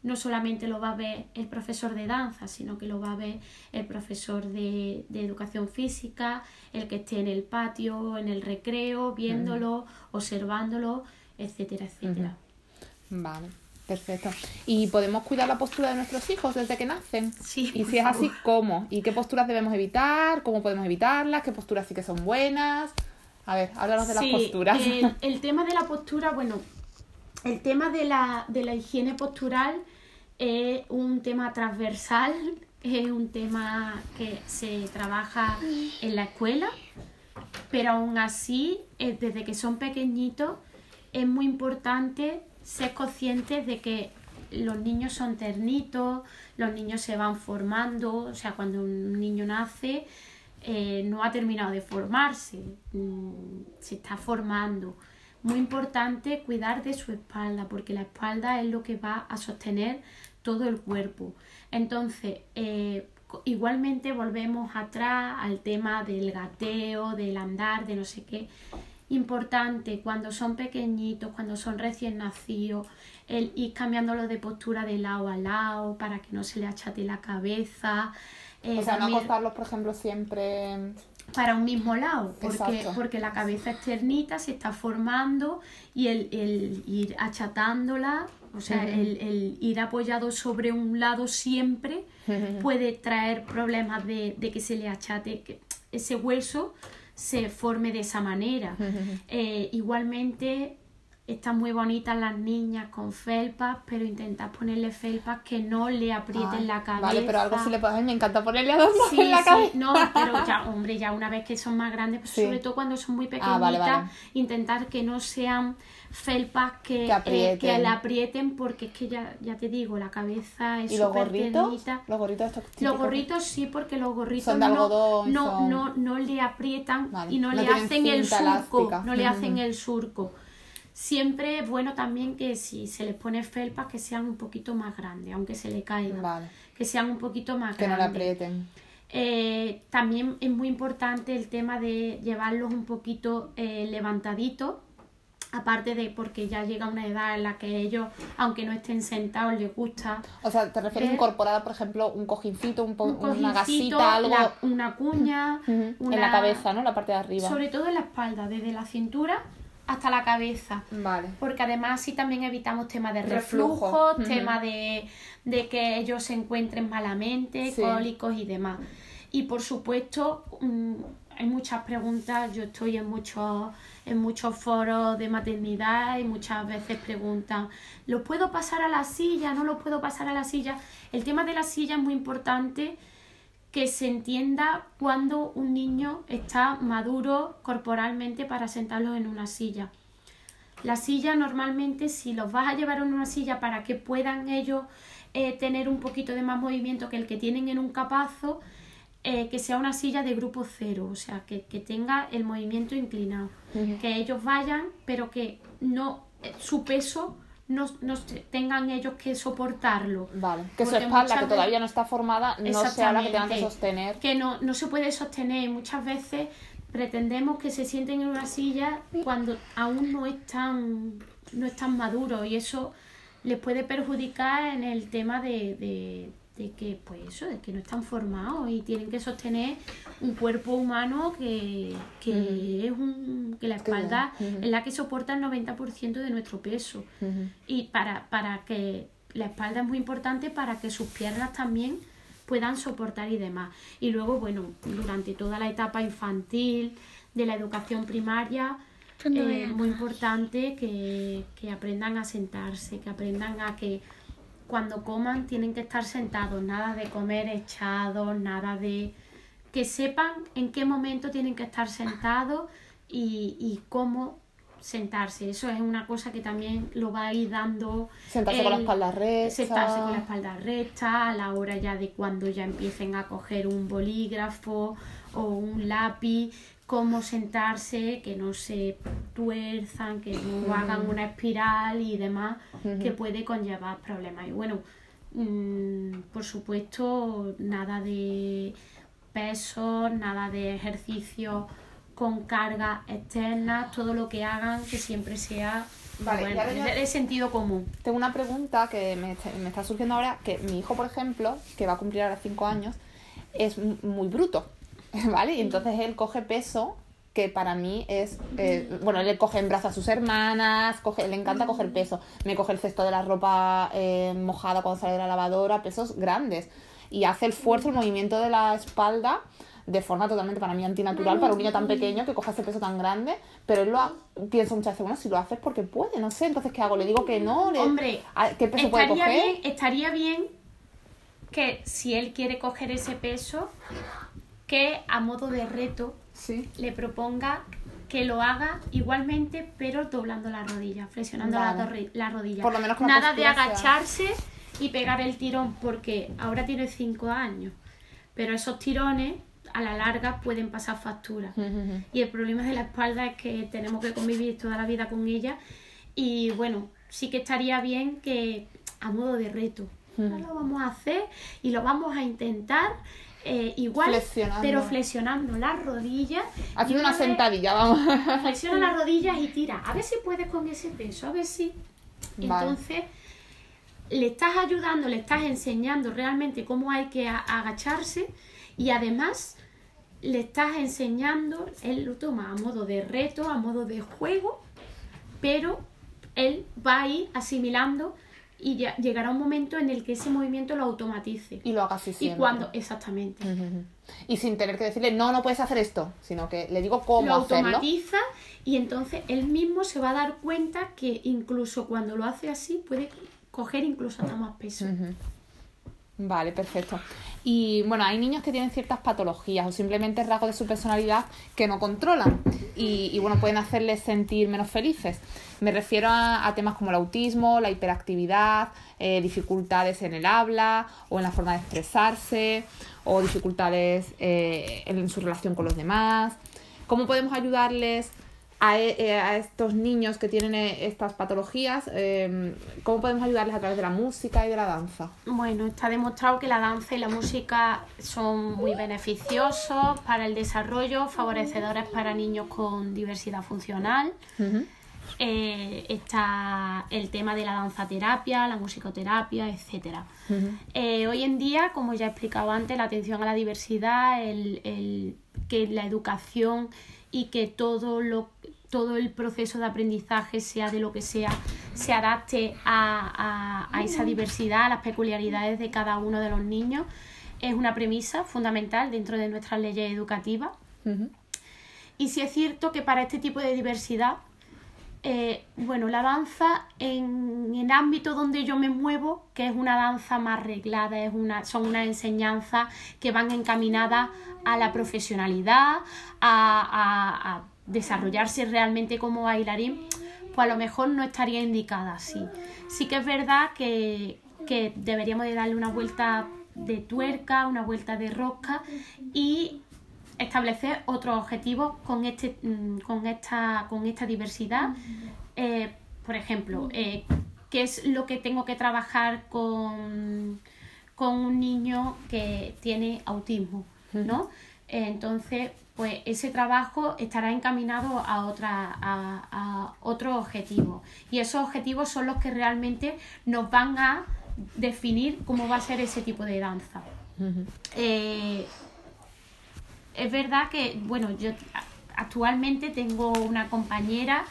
no solamente lo va a ver el profesor de danza, sino que lo va a ver el profesor de, de educación física, el que esté en el patio, en el recreo, viéndolo, observándolo, etcétera, etcétera. Vale, perfecto. ¿Y podemos cuidar la postura de nuestros hijos desde que nacen? Sí, Y si es así. ¿cómo? ¿Y qué posturas debemos evitar? ¿Cómo podemos evitarlas? ¿Qué posturas sí que son buenas? A ver, háblanos de las posturas. El, el tema de la postura, bueno, el tema de la, de la higiene postural es un tema transversal, es un tema que se trabaja en la escuela, pero aún así, eh, desde que son pequeñitos, es muy importante ser conscientes de que los niños son ternitos, los niños se van formando, o sea, cuando un niño nace eh, no ha terminado de formarse, mm, se está formando. Muy importante cuidar de su espalda, porque la espalda es lo que va a sostener todo el cuerpo. Entonces, eh, igualmente volvemos atrás al tema del gateo, del andar, de no sé qué. Importante cuando son pequeñitos, cuando son recién nacidos, el ir cambiándolo de postura de lado a lado para que no se le achate la cabeza. Eh, o sea, no acostarlos, por ejemplo, siempre... para un mismo lado, porque, porque la cabeza externita se está formando y el, el ir achatándola, o sea, el, el ir apoyado sobre un lado siempre puede traer problemas de, de que se le achate, que ese hueso se forme de esa manera. Eh, igualmente están muy bonitas las niñas con felpas, pero intentad ponerle felpas que no le aprieten Ay, la cabeza. Vale, pero algo sí le puede... A mí me encanta ponerle adornos Sí, en la sí, cabeza. no, pero ya, hombre, ya una vez que son más grandes, pues Sí. sobre todo cuando son muy pequeñitas, Ah, vale, vale. intentar que no sean felpas que, Que aprieten. eh, que la aprieten, porque es que ya, ya te digo, la cabeza es ¿Y los gorritos? ternita. Los gorritos estos Los típicos. gorritos sí, porque los gorritos Son de no, algodón y no, son- no, no le aprietan Vale, y no, le hacen el surco, elástica. no le hacen el surco. Siempre es bueno también que si se les pone felpas que sean un poquito más grandes, aunque se le caigan, Vale, que sean un poquito más que no grandes. aprieten. Eh, también es muy importante el tema de llevarlos un poquito eh, levantaditos, aparte de porque ya llega una edad en la que ellos, aunque no estén sentados, les gusta O sea, ¿te refieres Eh, incorporada, por ejemplo, un cojincito, un po- un una gasita, algo la- una cuña, Ujú, en una- la cabeza, ¿no? La parte de arriba. sobre todo en la espalda, desde la cintura hasta la cabeza. Vale. Porque además así también evitamos temas de Reflujo. reflujo, temas de, de que ellos se encuentren malamente, Sí. cólicos y demás. Y por supuesto, mm, hay muchas preguntas, yo estoy en muchos, en muchos foros de maternidad y muchas veces preguntan, ¿lo puedo pasar a la silla? ¿No lo puedo pasar a la silla? El tema de la silla es muy importante que se entienda cuando un niño está maduro corporalmente para sentarlo en una silla. La silla normalmente si los vas a llevar en una silla para que puedan ellos eh, tener un poquito de más movimiento que el que tienen en un capazo, eh, que sea una silla de grupo cero, o sea, que, que tenga el movimiento inclinado. Que ellos vayan, pero que no eh, su peso no, no se- tengan ellos que soportarlo. Vale. Que su espalda, que veces- todavía no está formada, no sea la que tengan que sostener. que no, no se puede sostener muchas veces pretendemos que se sienten en una silla cuando aún no están no están maduros y eso les puede perjudicar en el tema de, de, de que pues eso de que no están formados y tienen que sostener un cuerpo humano que, que es un que la espalda ujú. es la que soporta el 90% de nuestro peso. Y para, para que la espalda es muy importante para que sus piernas también puedan soportar y demás. Y luego, bueno, durante toda la etapa infantil de la educación primaria, eh, es muy importante que, que aprendan a sentarse, que aprendan a que cuando coman tienen que estar sentados, nada de comer echados, nada de... que sepan en qué momento tienen que estar sentados y, y cómo sentarse. Eso es una cosa que también lo va a ir dando. Sentarse con la espalda recta. Sentarse con la espalda recta, a la hora ya de cuando ya empiecen a coger un bolígrafo o un lápiz, cómo sentarse, que no se tuerzan, que no hagan una espiral y demás, que puede conllevar problemas. Y bueno, mm, por supuesto, nada de pesos, nada de ejercicio con carga externa, todo lo que hagan que siempre sea vale, de sentido común. Tengo una pregunta que me, me, está surgiendo ahora, que mi hijo, por ejemplo, que va a cumplir ahora 5 años, es muy bruto. ¿vale? Y entonces él coge peso que para mí es, eh, bueno, él coge en brazos a sus hermanas, coge, le encanta coger peso, me coge el cesto de la ropa eh, mojada cuando sale de la lavadora, pesos grandes, y hace el esfuerzo, el movimiento de la espalda de forma totalmente para mí antinatural para un niño tan pequeño que coja ese peso tan grande, pero él lo ha, pienso muchas veces, bueno, si lo haces porque puede, no sé, entonces ¿qué hago? Le digo que no, Hombre, ¿qué peso puede coger? Bien, estaría bien que si él quiere coger ese peso, que a modo de reto le proponga que lo haga igualmente, pero doblando la rodilla, flexionando la, rodilla. Por lo menos Nada de agacharse y pegar el tirón, porque ahora tiene 5 años, pero esos tirones a la larga pueden pasar factura. Y el problema de la espalda es que tenemos que convivir toda la vida con ella. Y bueno, sí que estaría bien que a modo de reto. Lo vamos a hacer y lo vamos a intentar eh, igual, pero flexionando las rodillas. Haciendo una, sentadilla, vamos. Flexiona las rodillas y tira. A ver si puedes con ese peso, a ver si. Entonces, le estás ayudando, le estás enseñando realmente cómo hay que agacharse y además le estás enseñando, él lo toma a modo de reto, a modo de juego, pero él va a ir asimilando y ya llegará un momento en el que ese movimiento lo automatice. Y lo haga así siempre. Y cuando, exactamente. Y sin tener que decirle, no, no puedes hacer esto, sino que le digo cómo lo automatiza y entonces él mismo se va a dar cuenta que incluso cuando lo hace así puede coger incluso hasta más peso. Vale, perfecto. Y bueno, hay niños que tienen ciertas patologías o simplemente rasgos de su personalidad que no controlan y, y bueno, pueden hacerles sentir menos felices. Me refiero a, temas como el autismo, la hiperactividad, eh, dificultades en el habla o en la forma de expresarse o dificultades eh, en su relación con los demás. ¿Cómo podemos ayudarles e, eh, a, estos niños que tienen eh, estas patologías, em, ¿cómo podemos ayudarles a través de la música y de la danza? Bueno, está demostrado que la danza y la música son muy beneficiosos para el desarrollo, favorecedores para niños con diversidad funcional. Eh, está el tema de la danza terapia, la musicoterapia, etc. hoy en día, como ya he explicado antes, la atención a la diversidad, el, que la educación y que todo lo todo el proceso de aprendizaje, sea de lo que sea, se adapte a, esa diversidad, a las peculiaridades de cada uno de los niños, es una premisa fundamental dentro de nuestras leyes educativas. Y sí es cierto que para este tipo de diversidad, eh, bueno, la danza en el ámbito donde yo me muevo, que es una danza más reglada, es una, son unas enseñanzas que van encaminadas a la profesionalidad, a desarrollarse realmente como bailarín, pues a lo mejor no estaría indicada así. Sí que es verdad que, deberíamos de darle una vuelta de tuerca, una vuelta de rosca y establecer otros objetivos con, este, mm, con, esta, con esta diversidad. Eh, por ejemplo, eh, ¿qué es lo que tengo que trabajar con, con un niño que tiene autismo? ¿no? entonces, pues ese trabajo estará encaminado a, otra, a, otros objetivos. Y esos objetivos son los que realmente nos van a definir cómo va a ser ese tipo de danza. Eh, es verdad que, bueno, yo actualmente tengo una compañera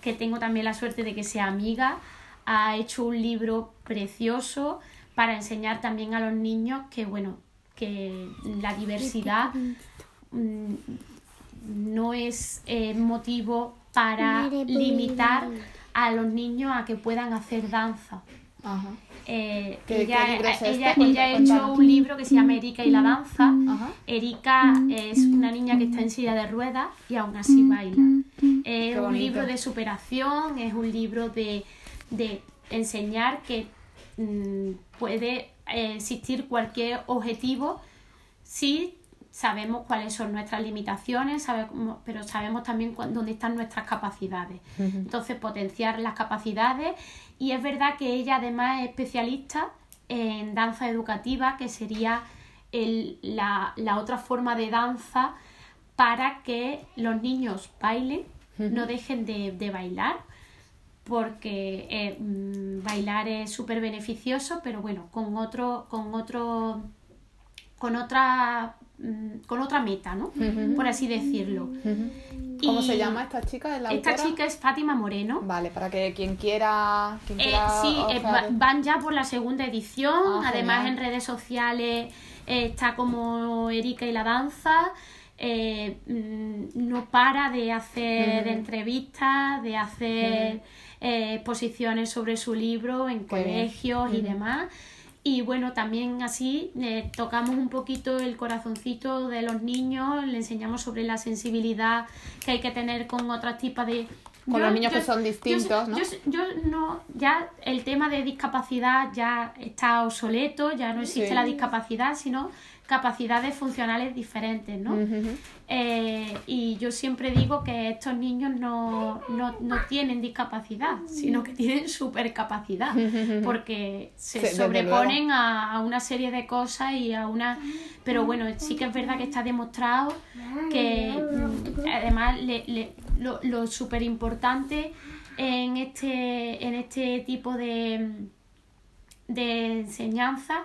que tengo también la suerte de que sea amiga, ha hecho un libro precioso para enseñar también a los niños que, bueno, que la diversidad Mm, no es eh, motivo para limitar a los niños a que puedan hacer danza. Ajá. Eh, ¿Qué- ella, qué este? ella, ha hecho un libro que se llama Erika y la danza. Ajá. Erika es una niña que está en silla de ruedas y aún así baila. Es Qué un bonito. libro de superación, es un libro de, de enseñar que mm, puede eh, existir cualquier objetivo si sabemos cuáles son nuestras limitaciones, sabemos, pero sabemos también cuán- dónde están nuestras capacidades. Entonces, potenciar las capacidades. Y es verdad que ella además es especialista en danza educativa, que sería el- la, la otra forma de danza para que los niños bailen, no dejen de, de bailar, porque eh, mm, bailar es súper beneficioso, pero bueno, con otro, con otro, con otra, con otra meta, ¿no? Por así decirlo. ¿Cómo Y se llama esta chica? ¿La Esta autora? chica es Fátima Moreno. Vale, para que quien quiera... Quien Eh, sí, eh, va- van ya por la segunda edición. Ah, Además, genial. en redes sociales eh, está como Erika y la danza. Mm, no para de hacer entrevistas, de hacer exposiciones sobre su libro en Qué bien. colegios y demás. Y bueno, también así eh, tocamos un poquito el corazoncito de los niños, le enseñamos sobre la sensibilidad que hay que tener con otros tipos de... Con los niños que son distintos, yo- ¿no? yo- yo no, ya el tema de discapacidad ya está obsoleto, ya no existe Sí. la discapacidad, sino capacidades funcionales diferentes, ¿no? Eh, y yo siempre digo que estos niños no, no, no tienen discapacidad, sino que tienen supercapacidad, porque se Sí, sobreponen a, a una serie de cosas y a una... Pero bueno, sí que es verdad que está demostrado que además le- le- lo, lo súper importante en este, en este tipo de, de enseñanza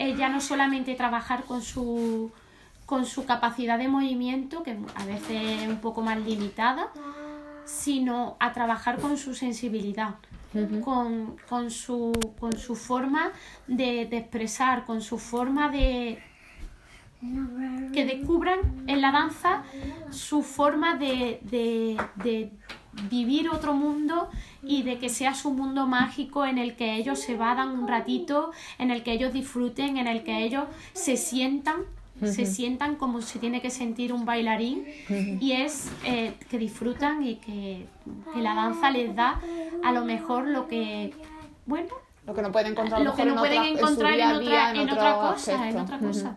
es ya no solamente trabajar con su con su capacidad de movimiento, que a veces es un poco más limitada, sino a trabajar con su sensibilidad, con, con su, con su forma de, de expresar, con su forma de, que descubran en la danza su forma de, de- de vivir otro mundo y de que sea su mundo mágico en el que ellos se vadan un ratito, en el que ellos disfruten, en el que ellos se sientan, se sientan como se tiene que sentir un bailarín y es eh, que disfrutan y que, que la danza les da a lo mejor lo que, bueno, Lo que no pueden encontrar lo que no en pueden otra- encontrar en otra, en cosa, en otra cosa.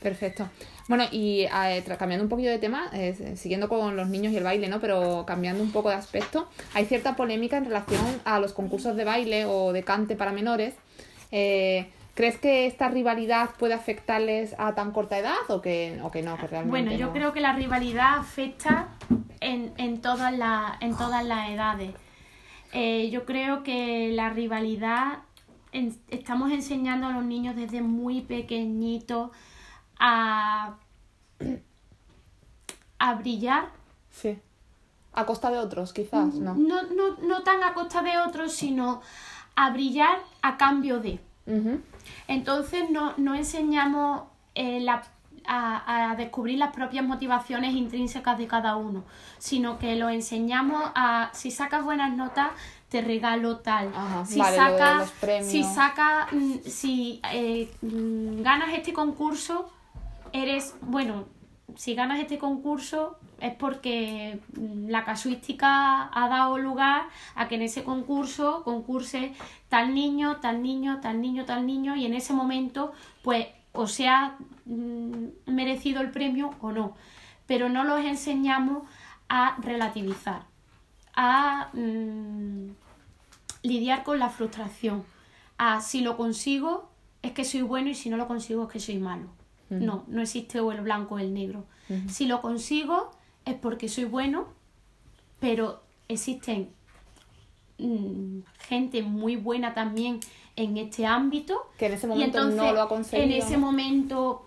Perfecto. Bueno, y eh, cambiando un poquito de tema, eh, siguiendo con los niños y el baile, ¿no? Pero cambiando un poco de aspecto, hay cierta polémica en relación a los concursos de baile o de cante para menores. Eh, ¿Crees que esta rivalidad puede afectarles a tan corta edad o que, o que no? Que realmente Bueno, yo no? creo que la rivalidad afecta en, en, todas, las, en todas las edades. Eh, yo creo que la rivalidad en- estamos enseñando a los niños desde muy pequeñitos a, a brillar. Sí. A costa de otros, quizás, ¿no? No, no, no tan a costa de otros, sino a brillar a cambio de. Entonces no, no enseñamos eh, la- a, a descubrir las propias motivaciones intrínsecas de cada uno, sino que lo enseñamos a, si sacas buenas notas, te regalo tal. Ajá, si vale, sacas, premios. si saca, mm, si eh, mm, ganas este concurso, eres, bueno, si ganas este concurso es porque la casuística ha dado lugar a que en ese concurso concurse tal niño, tal niño, tal niño, tal niño y en ese momento pues o sea mm, merecido el premio o no. Pero no los enseñamos a relativizar, a mm, lidiar con la frustración, a si lo consigo es que soy bueno y si no lo consigo es que soy malo. No, no existe o el blanco o el negro. Si lo consigo es porque soy bueno, pero existen mm, gente muy buena también en este ámbito. Que en ese momento entonces, no lo ha conseguido. En ese ¿no? momento,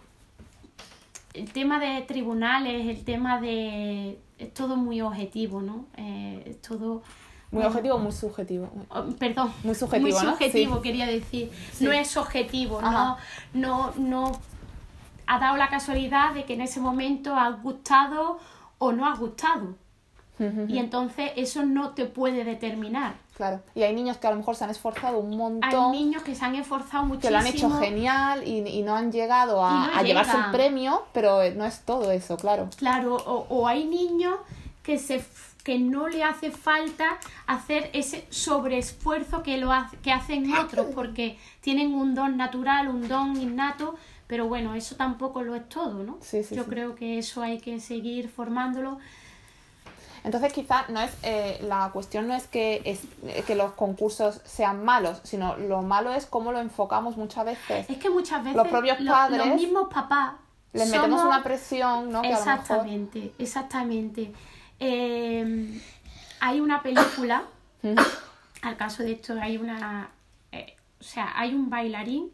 el tema de tribunales, el tema de... Es todo muy objetivo, ¿no? Eh, es todo... Muy objetivo o muy subjetivo. Oh, Perdón, Muy subjetivo, ¿no? subjetivo, Sí. quería decir. Sí. No es objetivo, no, no, no ha dado la casualidad de que en ese momento ha gustado o no ha gustado. Y entonces eso no te puede determinar. Claro. Y hay niños que a lo mejor se han esforzado un montón. Hay niños que se han esforzado muchísimo. Que lo han hecho genial y, y no han llegado a, a llevarse el premio, pero no es todo eso, claro. Claro, o, o hay niños que se que no le hace falta hacer ese sobreesfuerzo que lo que hacen otros porque tienen un don natural, un don innato, pero bueno, eso tampoco lo es todo, ¿no? Sí, sí, Yo creo que eso hay que seguir formándolo. Entonces quizás no es eh, la cuestión no es que es que los concursos sean malos, sino lo malo es cómo lo enfocamos muchas veces. Es que muchas veces los propios padres los mismos papás les metemos una presión, ¿no? exactamente, exactamente. Eh, hay una película, al caso de esto hay una, eh, o sea, hay un bailarín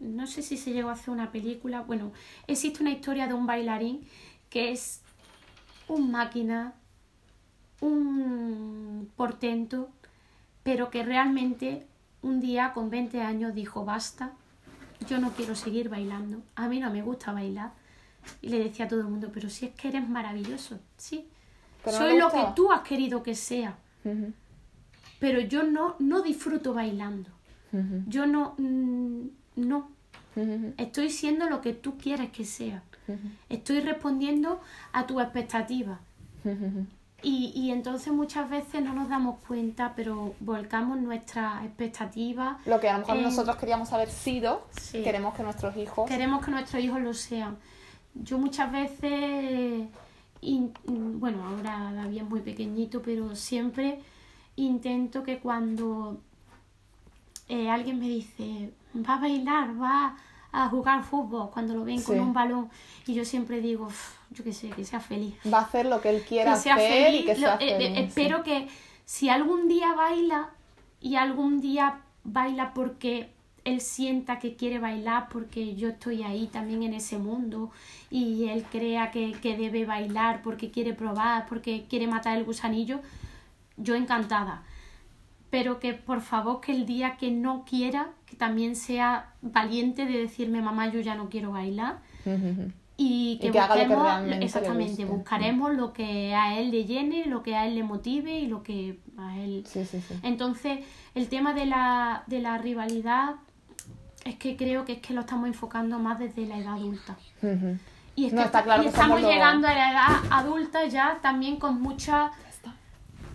no sé si se llegó a hacer una película, bueno, existe una historia de un bailarín que es un máquina, un portento, pero que realmente un día con 20 años dijo basta, yo no quiero seguir bailando, a mí no me gusta bailar. Y le decía a todo el mundo, pero si es que eres maravilloso, sí, soy lo que tú has querido que sea. Pero yo no, no disfruto bailando. Yo no, mm, no. Estoy siendo lo que tú quieres que sea. Estoy respondiendo a tus expectativas. Y, y, entonces muchas veces no nos damos cuenta, pero volcamos nuestras expectativas. Lo que a lo mejor nosotros queríamos haber sido, queremos que nuestros hijos. Queremos que nuestros hijos lo sean. Yo muchas veces, bueno, ahora David es muy pequeñito, pero siempre intento que cuando eh, alguien me dice, va a bailar, va a jugar fútbol cuando lo ven con un balón. Y yo siempre digo, yo qué sé, que sea feliz. Va a hacer lo que él quiera hacer y que sea eh, feliz. espero que si algún día baila y algún día baila porque él sienta que quiere bailar porque yo estoy ahí también en ese mundo y él crea que, que debe bailar porque quiere probar, porque quiere matar el gusanillo, yo encantada pero que por favor que el día que no quiera, que también sea valiente de decirme, mamá, yo ya no quiero bailar. Y que, busquemos, exactamente, buscaremos lo que a él le llene, lo que a él le motive y lo que a él... Entonces, el tema de la, de la rivalidad es que creo que es que lo estamos enfocando más desde la edad adulta. Y, es que estamos llegando a la edad adulta ya también con mucha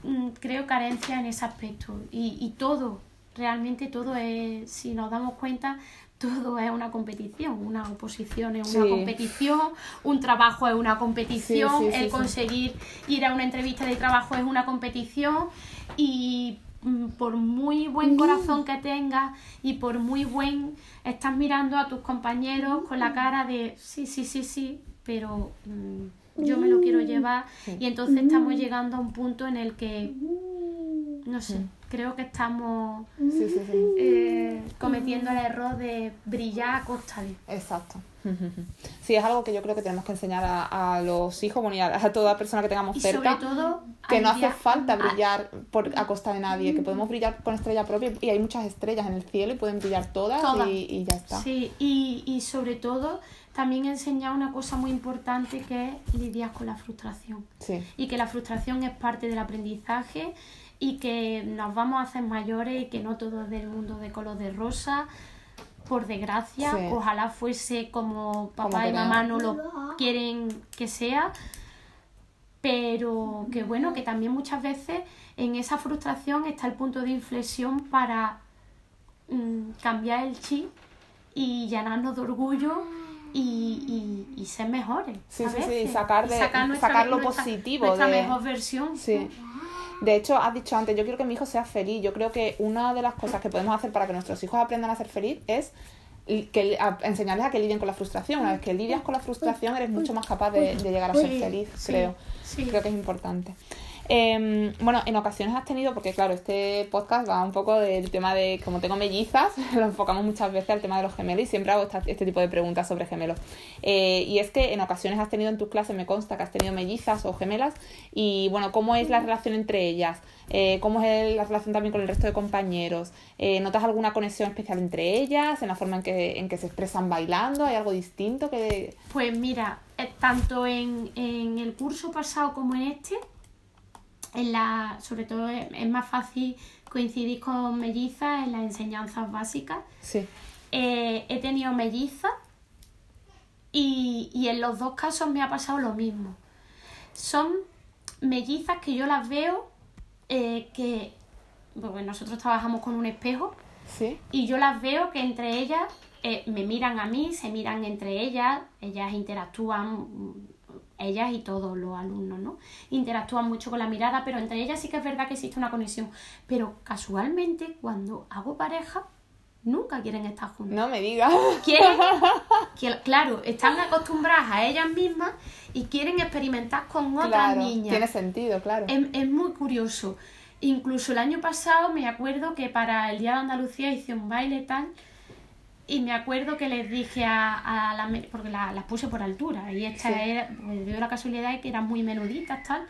Mm, creo, carencia en ese aspecto. Y, y todo, realmente todo es, si nos damos cuenta, todo es una competición, una oposición es una competición, un trabajo es una competición, el conseguir ir a una entrevista de trabajo es una competición y mm, por muy buen corazón que tengas y por muy buen estás mirando a tus compañeros con la cara de sí, sí, sí, sí, pero mm, yo me lo quiero llevar. Y entonces estamos llegando a un punto en el que, no sé, creo que estamos eh, cometiendo el error de brillar a costa de... Exacto. Sí, es algo que yo creo que tenemos que enseñar a, los hijos y a, toda persona que tengamos cerca. todo, que no hace falta brillar por, a costa de nadie, que podemos brillar con estrella propia y hay muchas estrellas en el cielo y pueden brillar todas, Y, ya está. Sí, y, y sobre todo también he enseñado una cosa muy importante que es lidiar con la frustración. Y que la frustración es parte del aprendizaje y que nos vamos a hacer mayores y que no todo es del mundo de color de rosa. Por desgracia, ojalá fuese como papá y mamá no lo quieren que sea, pero que bueno, que también muchas veces en esa frustración está el punto de inflexión para mm, cambiar el chip y llenarnos de orgullo y, y, y ser mejores. Sí, sí, sí, sacar, de, sacar, lo positivo. Nuestra mejor versión. Sí. De hecho, has dicho antes, yo quiero que mi hijo sea feliz. Yo creo que una de las cosas que podemos hacer para que nuestros hijos aprendan a ser feliz es que, enseñarles a que lidien con la frustración. Una vez que lidias con la frustración, eres mucho más capaz de, llegar a ser feliz, creo. Creo que es importante. Em, bueno, en ocasiones has tenido, porque claro, este podcast va un poco del tema de, como tengo mellizas, lo enfocamos muchas veces al tema de los gemelos y siempre hago este tipo de preguntas sobre gemelos. Eh, y es que en ocasiones has tenido en tus clases, me consta que has tenido mellizas o gemelas, y bueno, ¿cómo es la relación entre ellas? Eh, ¿Cómo es la relación también con el resto de compañeros? Eh, ¿Notas alguna conexión especial entre ellas? ¿En la forma en que, se expresan bailando? ¿Hay algo distinto que...? Pues mira, tanto en el curso pasado como en este, en la, sobre todo es, más fácil coincidir con mellizas en las enseñanzas básicas. Sí. Eh, he tenido mellizas y, y en los dos casos me ha pasado lo mismo. Son mellizas que yo las veo eh, que porque nosotros trabajamos con un espejo Sí. y yo las veo que entre ellas eh, me miran a mí, se miran entre ellas, ellas interactúan, ellas y todos los alumnos, ¿no? Interactúan mucho con la mirada, pero entre ellas sí que es verdad que existe una conexión. Pero casualmente, cuando hago pareja, nunca quieren estar juntas. No me digas. Quieren, que, claro, están acostumbradas a ellas mismas y quieren experimentar con otras Claro, niñas. tiene sentido, claro. Es, es muy curioso. Incluso el año pasado me acuerdo que para el Día de Andalucía hice un baile tal. Y me acuerdo que les dije a, a la porque la- las puse por altura. Y esta Sí. era, pues dio la casualidad de que eran muy menuditas tal.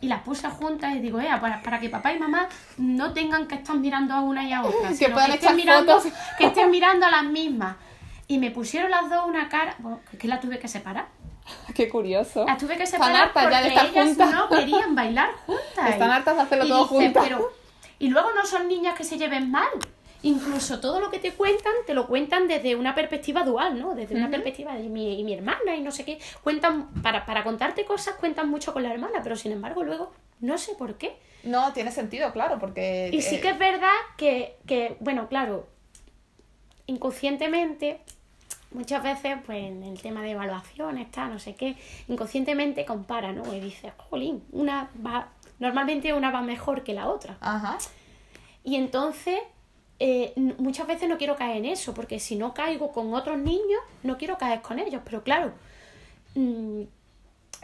Y las puse juntas y digo, "Ea, para, para que papá y mamá no tengan que estar mirando a una y a otra. Que sino puedan estén mirando, fotos. que estén mirando a las mismas. Y me pusieron las dos una cara. Bueno, que la tuve que separar. Qué curioso. Las tuve que Están separar hartas ya de porque estar ellas juntas. no querían bailar juntas. Están hartas de hacerlo Y todo juntas. pero- Y luego no son niñas que se lleven mal. Incluso todo lo que te cuentan, te lo cuentan desde una perspectiva dual, ¿no? Desde una perspectiva de mi, y mi hermana y no sé qué. Cuentan, para, para contarte cosas, cuentan mucho con la hermana, pero sin embargo luego no sé por qué. No, tiene sentido, claro, porque... Y sí eh, que es verdad que, que, bueno, claro, inconscientemente, muchas veces, pues en el tema de evaluación, está, no sé qué, inconscientemente compara, ¿no? Y dices, jolín, una va, normalmente una va mejor que la otra. Ajá. Y entonces, eh, muchas veces no quiero caer en eso, porque si no caigo con otros niños, no quiero caer con ellos, pero claro. mm,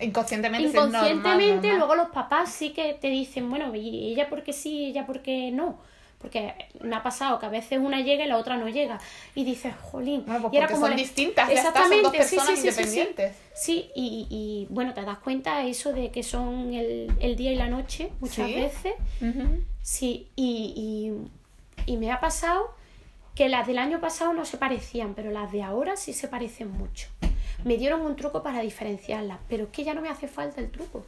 Inconscientemente, es normal, inconscientemente normal. luego los papás sí que te dicen, bueno, y ella porque sí, ella porque no. Porque me ha pasado que a veces una llega y la otra no llega. Y dices, jolín. Bueno, pues y era como son le- distintas, ya está, son dos Exactamente, sí, personas sí, sí, sí, sí. independientes. Sí, y, y bueno, te das cuenta eso de que son el, el día y la noche muchas Sí. veces. Ujú. Sí, y, y, y me ha pasado que las del año pasado no se parecían, pero las de ahora sí se parecen mucho. Me dieron un truco para diferenciarlas, pero es que ya no me hace falta el truco.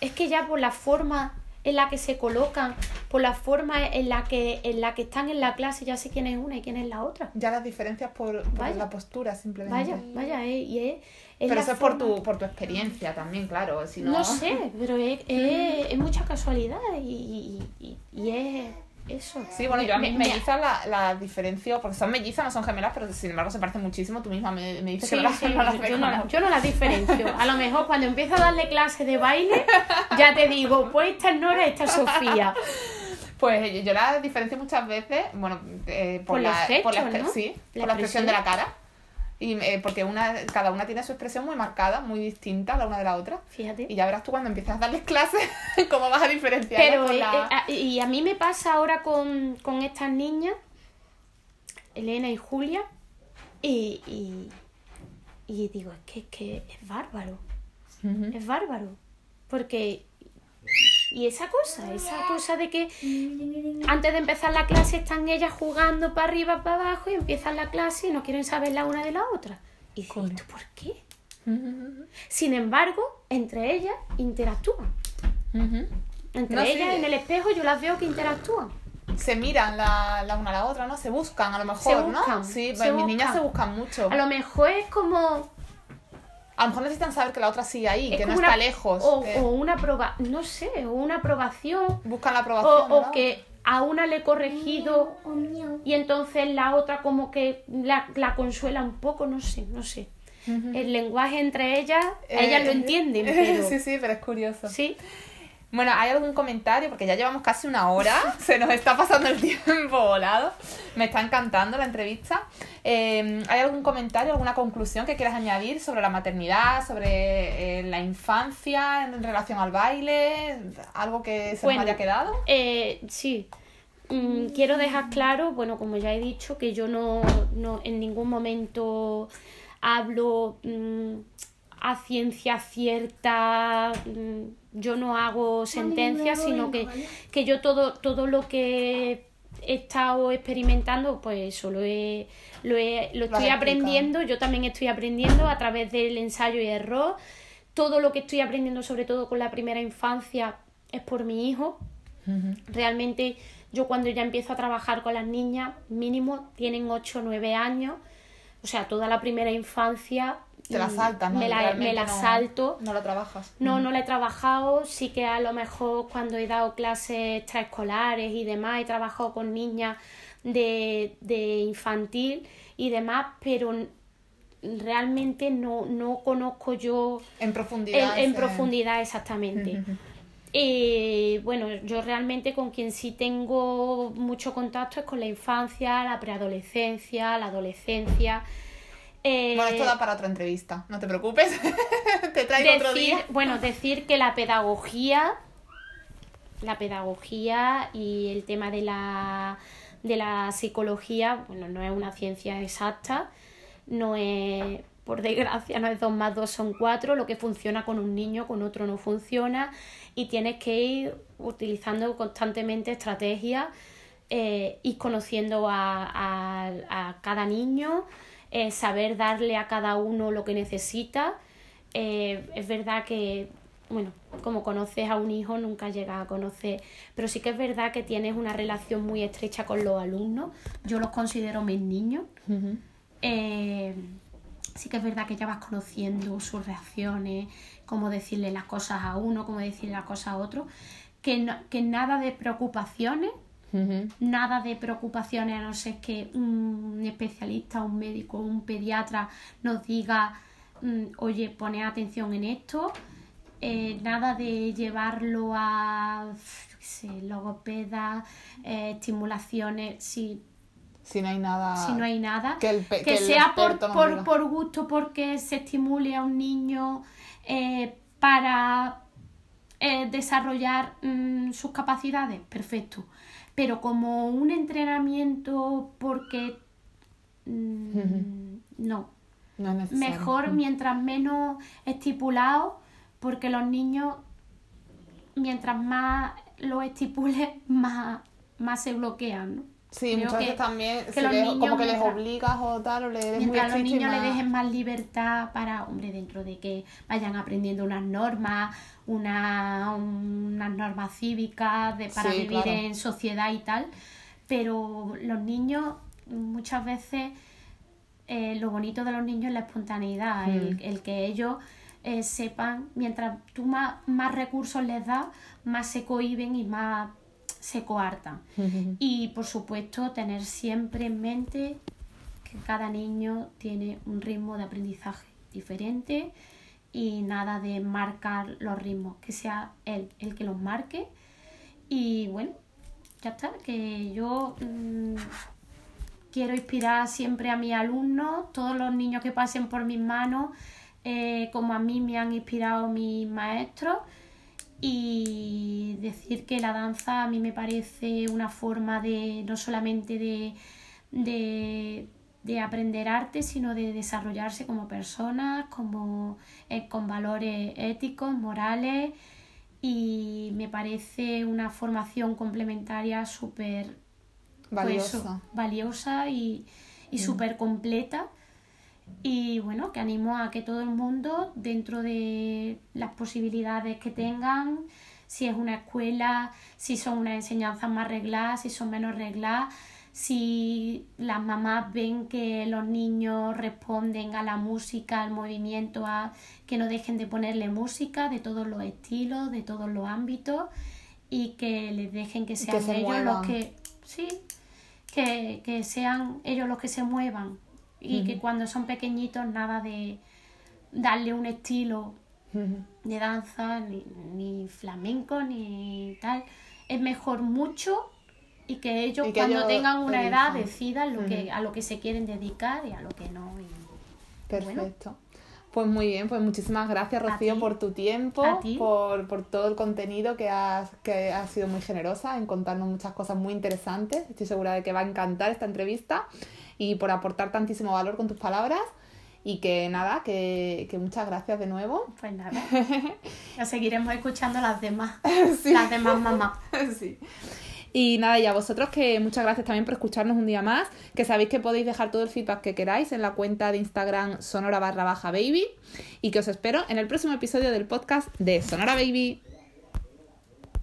Es que ya por la forma en la que se colocan, por la forma en la que, en la que están en la clase, ya sé quién es una y quién es la otra. Ya las diferencias por, por Vaya. la postura, simplemente. Vaya, vaya, eh, y es, es Pero eso es por tu, por tu experiencia también, claro. Si no... No sé, pero es, es, es mucha casualidad y, y, y- y es eso. Sí, bueno, yo a mis me- mellizas la, la diferencio, porque son mellizas, no son gemelas, pero sin embargo se parecen muchísimo. Tú misma me, me dices Sí, que no las, sí, no las yo, no, yo no las diferencio. A lo mejor cuando empiezo a darle clase de baile, ya te digo, pues esta es Nora, esta es Sofía. Pues yo, yo las diferencio muchas veces, bueno, eh, por, Por la, los por la, ¿no? sí, La por la expresión de la cara. Y eh, porque una, cada una tiene su expresión muy marcada, muy distinta la una de la otra. Fíjate. Y ya verás tú cuando empieces a darles clases cómo vas a diferenciar. Pero, eh, la... eh, a- y a mí me pasa ahora con, con estas niñas, Elena y Julia, y, y, y digo, es que, es que es bárbaro. Es bárbaro. Porque. Y esa cosa, esa cosa de que antes de empezar la clase están ellas jugando para arriba, para abajo y empiezan la clase y no quieren saber la una de la otra. Y dices, ¿y tú por qué? Ujú. Sin embargo, entre ellas interactúan. Ujú. Entre No, sí. ellas en el espejo yo las veo que interactúan. Se miran la, la una a la otra, ¿no? Se buscan a lo mejor, Se ¿no? Sí, se pues mis niñas se buscan mucho. A lo mejor es como. A lo mejor necesitan saber que la otra sigue ahí, es que no está lejos. O, que o una proba, no sé, o una aprobación. Buscan la aprobación. o ¿no? que a una le he corregido y entonces la otra como que la, la consuela un poco, no sé, no sé. El lenguaje entre ellas, Eh, ellas lo entienden, pero... sí, sí, pero es curioso. Sí, Bueno, ¿hay algún comentario? Porque ya llevamos casi una hora, se nos está pasando el tiempo volado. Me está encantando la entrevista. Eh, ¿Hay algún comentario, alguna conclusión que quieras añadir sobre la maternidad, sobre eh, la infancia en relación al baile? ¿Algo que se Bueno. nos haya quedado? eh, sí. Mm, quiero dejar claro, bueno, como ya he dicho, que yo no, no en ningún momento hablo mm, a ciencia cierta, mm, yo no hago sentencias, sino que, que yo todo, todo lo que he estado experimentando, pues eso lo, he, lo, he- lo estoy aprendiendo, yo también estoy aprendiendo a través del ensayo y error, todo lo que estoy aprendiendo, sobre todo con la primera infancia, es por mi hijo. Realmente yo cuando ya empiezo a trabajar con las niñas, mínimo tienen 8 o 9 años, o sea, toda la primera infancia te la saltas, ¿no? Me la, me la salto. No la trabajas. No, no la he trabajado. Sí que a lo mejor cuando he dado clases extraescolares y demás, he trabajado con niñas de, de infantil y demás, pero realmente no, no conozco yo en profundidad, en, profundidad exactamente. Eh, bueno, yo realmente con quien sí tengo mucho contacto es con la infancia, la preadolescencia, la adolescencia. Eh, bueno, esto da para otra entrevista, no te preocupes. te traigo otro día. Bueno, decir que la pedagogía, la pedagogía y el tema de la, de la psicología, bueno, no es una ciencia exacta, no es, por desgracia, no es dos más dos son cuatro, lo que funciona con un niño, con otro no funciona y tienes que ir utilizando constantemente estrategias, eh, ir conociendo a, a, cada niño, eh, saber darle a cada uno lo que necesita. Eh, es verdad que, bueno, como conoces a un hijo nunca llegas a conocer, pero sí que es verdad que tienes una relación muy estrecha con los alumnos. Yo los considero mis niños. sí que es verdad que ya vas conociendo sus reacciones, cómo decirle las cosas a uno, cómo decirle las cosas a otro, que, que nada de preocupaciones, nada de preocupaciones a no ser que un especialista, un médico, un pediatra nos diga, mm, oye, pone atención en esto, eh, nada de llevarlo a, sé, logopeda, eh, estimulaciones, si si no hay nada. Si no hay nada. Que, sea por, por, por, gusto, porque se estimule a un niño eh, para desarrollar mm, sus capacidades, perfecto. Pero como un entrenamiento porque mm, no. Mejor mientras menos estipulado, porque los niños, mientras más lo estipules, más, más se bloquean, ¿no? Sí, muchas veces también como que les obligas o tal, o le des Mientras a los niños le dejen más libertad para, hombre, dentro de que vayan aprendiendo unas normas, una, unas normas cívicas de, para vivir en sociedad y tal, pero los niños muchas veces, eh, lo bonito de los niños es la espontaneidad, el, hmm. que ellos eh, sepan, mientras tú más, más recursos les das, más se cohiben y más se coartan. Y por supuesto tener siempre en mente que cada niño tiene un ritmo de aprendizaje diferente y nada de marcar los ritmos, que sea él el que los marque. Y bueno, ya está, que yo mm, quiero inspirar siempre a mis alumnos, todos los niños que pasen por mis manos, eh, como a mí me han inspirado mis maestros y decir que la danza a mí me parece una forma de no solamente de, de, aprender arte, sino de desarrollarse como persona, como, eh, con valores éticos, morales y me parece una formación complementaria súper pues valiosa. valiosa y, y mm. súper completa y bueno, que animo a que todo el mundo, dentro de las posibilidades que tengan, si es una escuela, si son unas enseñanzas más regladas, si son menos regladas, si las mamás ven que los niños responden a la música, al movimiento, a que no dejen de ponerle música de todos los estilos, de todos los ámbitos y que les dejen que sean ellos los que sí, que, que sean ellos los que se muevan y que cuando son pequeñitos nada de darle un estilo de danza, ni, flamenco, ni tal. Es mejor mucho y que ellos cuando tengan una edad decidan lo que, a lo que se quieren dedicar y a lo que no. Perfecto. Pues muy bien, pues muchísimas gracias Rocío por tu tiempo, por, por, todo el contenido que has, que has sido muy generosa en contarnos muchas cosas muy interesantes. Estoy segura de que va a encantar esta entrevista y por aportar tantísimo valor con tus palabras. Y que nada, que, muchas gracias de nuevo. Pues nada. Ya seguiremos escuchando las demás. Las demás mamás. sí. Y nada, y a vosotros que muchas gracias también por escucharnos un día más, que sabéis que podéis dejar todo el feedback que queráis en la cuenta de Instagram sonora barra baja baby y que os espero en el próximo episodio del podcast de Sonora Baby.